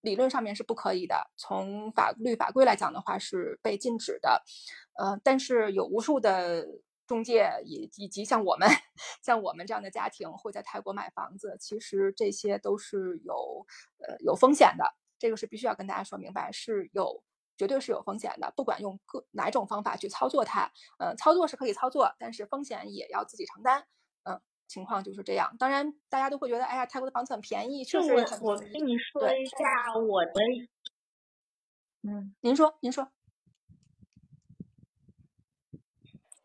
理论上面是不可以的。从法律法规来讲的话，是被禁止的。呃，但是有无数的中介以以及像我们像我们这样的家庭会在泰国买房子，其实这些都是有呃有风险的。这个是必须要跟大家说明白，是有。绝对是有风险的，不管用各哪种方法去操作它，呃，操作是可以操作，但是风险也要自己承担，嗯，情况就是这样。当然，大家都会觉得，哎呀，泰国的房子很便宜，确实我很我跟你说一下我的，嗯，您说，您说。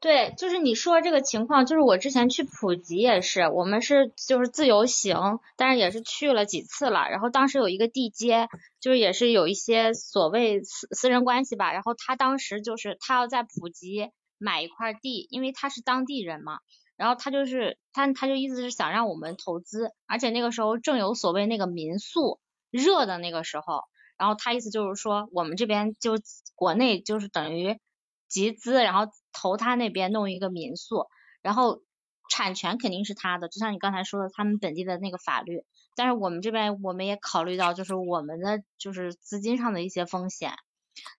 对，就是你说这个情况，就是我之前去普吉也是，我们是就是自由行，但是也是去了几次了。然后当时有一个地接，就是也是有一些所谓私私人关系吧。然后他当时就是他要在普吉买一块地，因为他是当地人嘛。然后他就是他他就意思是想让我们投资，而且那个时候正有所谓那个民宿热的那个时候。然后他意思就是说，我们这边就国内就是等于。集资，然后投他那边弄一个民宿，然后产权肯定是他的，就像你刚才说的，他们本地的那个法律。但是我们这边我们也考虑到，就是我们的就是资金上的一些风险，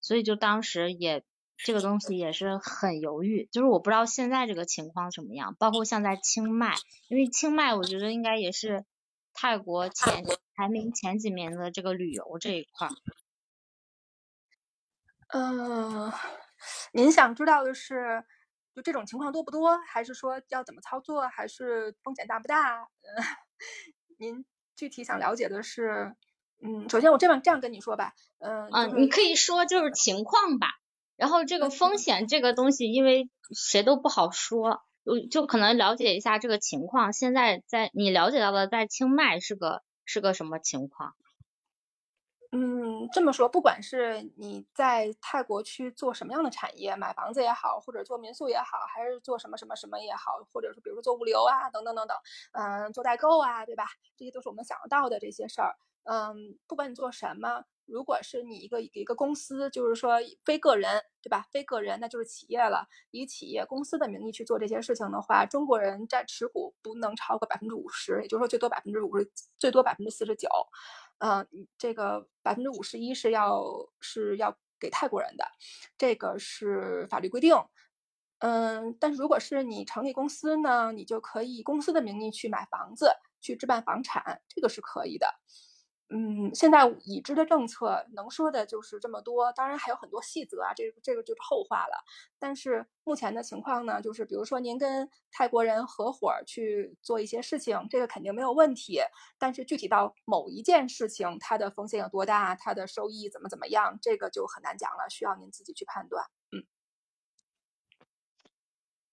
所以就当时也这个东西也是很犹豫。就是我不知道现在这个情况怎么样，包括像在清迈，因为清迈我觉得应该也是泰国前排名前几名的这个旅游这一块。嗯。您想知道的是，就这种情况多不多，还是说要怎么操作，还是风险大不大？嗯，*laughs* 您具体想了解的是，嗯，首先我这样这样跟你说吧，嗯，嗯，你可以说就是情况吧，然后这个风险这个东西，因为谁都不好说，就可能了解一下这个情况。现在在你了解到的，在清迈是个是个什么情况？嗯，这么说，不管是你在泰国去做什么样的产业，买房子也好，或者做民宿也好，还是做什么什么什么也好，或者是比如说做物流啊，等等等等，嗯，做代购啊，对吧？这些都是我们想得到的这些事儿。嗯，不管你做什么，如果是你一个一个公司，就是说非个人，对吧？非个人那就是企业了，以企业公司的名义去做这些事情的话，中国人占持股不能超过百分之五十，也就是说最多百分之五十，最多百分之四十九。嗯，这个百分之五十一是要是要给泰国人的，这个是法律规定。嗯，但是如果是你成立公司呢，你就可以以公司的名义去买房子，去置办房产，这个是可以的。嗯，现在已知的政策能说的就是这么多，当然还有很多细则啊，这这个就是后话了。但是目前的情况呢，就是比如说您跟泰国人合伙去做一些事情，这个肯定没有问题。但是具体到某一件事情，它的风险有多大，它的收益怎么怎么样，这个就很难讲了，需要您自己去判断。嗯。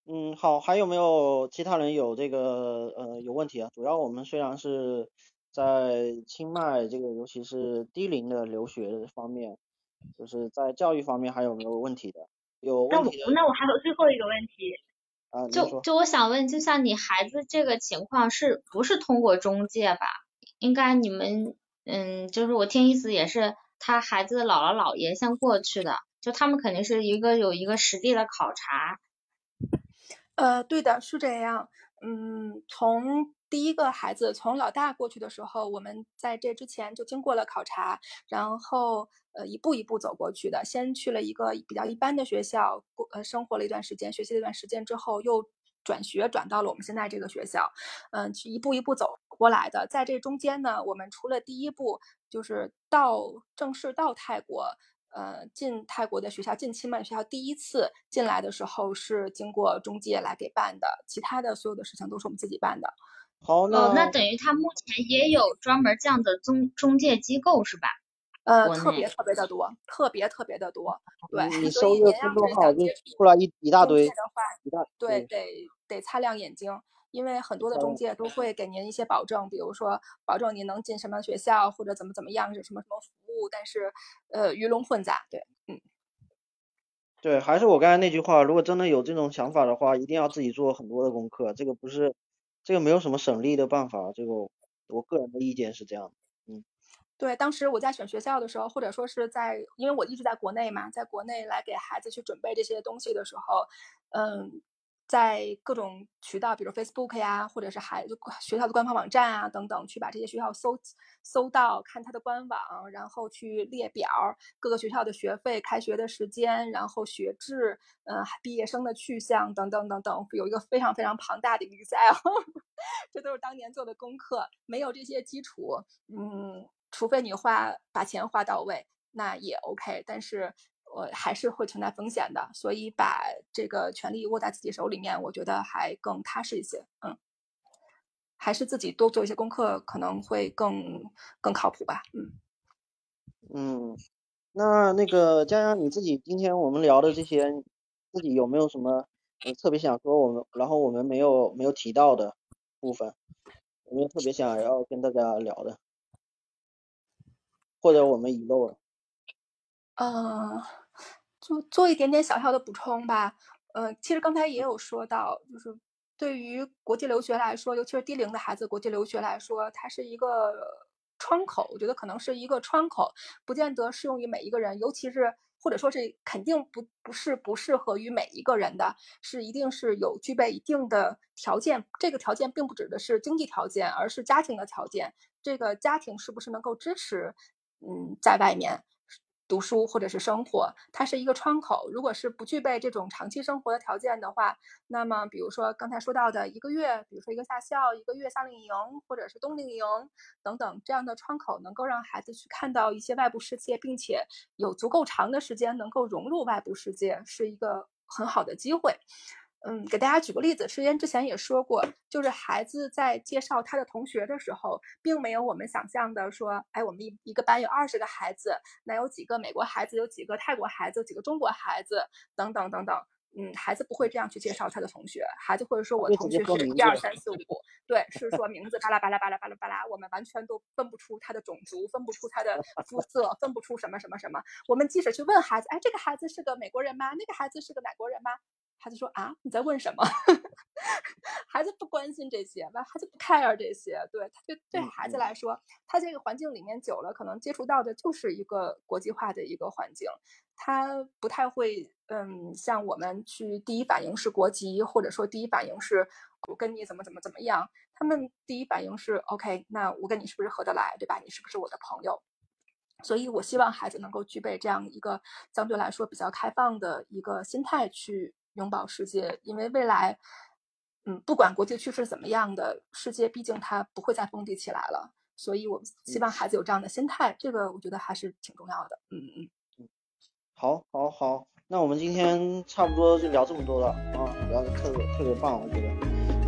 嗯，好，还有没有其他人有这个呃有问题啊？主要我们虽然是。在清迈这个，尤其是低龄的留学方面，就是在教育方面还有没有问题的？有问题的。那我那我还有最后一个问题。啊，就就我想问，就像你孩子这个情况，是不是通过中介吧？应该你们，嗯，就是我听意思也是，他孩子的姥姥姥爷先过去的，就他们肯定是一个有一个实地的考察。呃，对的，是这样。嗯，从。第一个孩子从老大过去的时候，我们在这之前就经过了考察，然后呃一步一步走过去的。先去了一个比较一般的学校，过呃生活了一段时间，学习了一段时间之后，又转学转到了我们现在这个学校，嗯，去一步一步走过来的。在这中间呢，我们除了第一步就是到正式到泰国。呃，进泰国的学校，进清迈学校，第一次进来的时候是经过中介来给办的，其他的所有的事情都是我们自己办的。好，那那等于他目前也有专门这样的中中介机构是吧？呃，特别特别的多，特别特别的多。对，你搜一个公众号就出来一一大堆。的话，一大对，得得擦亮眼睛。因为很多的中介都会给您一些保证，比如说保证您能进什么学校或者怎么怎么样是什么什么服务，但是呃鱼龙混杂，对，嗯，对，还是我刚才那句话，如果真的有这种想法的话，一定要自己做很多的功课，这个不是这个没有什么省力的办法，这个我个人的意见是这样的，嗯，对，当时我在选学校的时候，或者说是在因为我一直在国内嘛，在国内来给孩子去准备这些东西的时候，嗯。在各种渠道，比如 Facebook 呀，或者是孩子学校的官方网站啊等等，去把这些学校搜搜到，看它的官网，然后去列表各个学校的学费、开学的时间，然后学制，嗯，毕业生的去向等等等等，有一个非常非常庞大的 Excel，*laughs* 这都是当年做的功课。没有这些基础，嗯，除非你花把钱花到位，那也 OK，但是。我还是会存在风险的，所以把这个权利握在自己手里面，我觉得还更踏实一些。嗯，还是自己多做一些功课，可能会更更靠谱吧。嗯嗯，那那个江阳，你自己今天我们聊的这些，自己有没有什么特别想说我们，然后我们没有没有提到的部分，有没有特别想要跟大家聊的，或者我们遗漏了？嗯。做做一点点小小的补充吧，嗯，其实刚才也有说到，就是对于国际留学来说，尤其是低龄的孩子，国际留学来说，它是一个窗口，我觉得可能是一个窗口，不见得适用于每一个人，尤其是或者说是肯定不不是不适合于每一个人的，是一定是有具备一定的条件，这个条件并不指的是经济条件，而是家庭的条件，这个家庭是不是能够支持，嗯，在外面。读书或者是生活，它是一个窗口。如果是不具备这种长期生活的条件的话，那么比如说刚才说到的一个月，比如说一个夏校、一个月夏令营或者是冬令营等等这样的窗口，能够让孩子去看到一些外部世界，并且有足够长的时间能够融入外部世界，是一个很好的机会。嗯，给大家举个例子，时间之前也说过，就是孩子在介绍他的同学的时候，并没有我们想象的说，哎，我们一一个班有二十个孩子，那有几个美国孩子，有几个泰国孩子，有几个中国孩子，等等等等。嗯，孩子不会这样去介绍他的同学，孩子会说我同学是一二三四五，对，是说名字巴拉巴拉巴拉巴拉巴拉，我们完全都分不出他的种族，分不出他的肤 *laughs* 色，分不出什么什么什么。我们即使去问孩子，哎，这个孩子是个美国人吗？那个孩子是个哪国人吗？孩子说啊，你在问什么？*laughs* 孩子不关心这些，那孩子不 care 这些。对他对对孩子来说，他这个环境里面久了，可能接触到的就是一个国际化的一个环境，他不太会嗯，像我们去第一反应是国籍，或者说第一反应是我跟你怎么怎么怎么样。他们第一反应是 OK，那我跟你是不是合得来，对吧？你是不是我的朋友？所以我希望孩子能够具备这样一个相对来说比较开放的一个心态去。拥抱世界，因为未来，嗯，不管国际趋势怎么样的，世界毕竟它不会再封闭起来了。所以我们希望孩子有这样的心态，这个我觉得还是挺重要的。嗯嗯嗯，好，好，好，那我们今天差不多就聊这么多了啊，聊的特别特别棒，我觉得。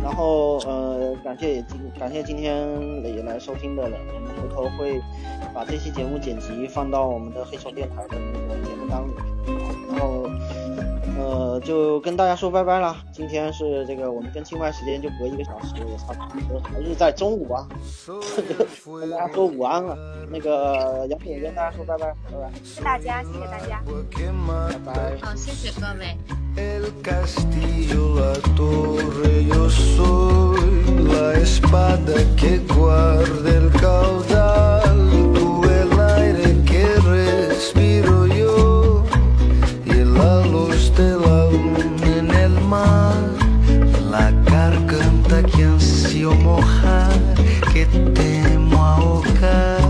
然后呃，感谢今感谢今天也来收听的人，我们回头会把这期节目剪辑放到我们的黑熊电台的那个节目单里，然后。呃，就跟大家说拜拜了。今天是这个，我们跟清迈时间就隔一个小时，也差不多，还是在中午啊。*laughs* 跟大家说午安了。那个杨品跟大家说拜拜，拜拜。大家，谢谢大家，拜拜。好、谢谢各位。El castilloa torre, yo soy l'espa da que caudal, tú el que respiro. la luz de la luna en el mar, la garganta que ansio mojar, que temo ahogar.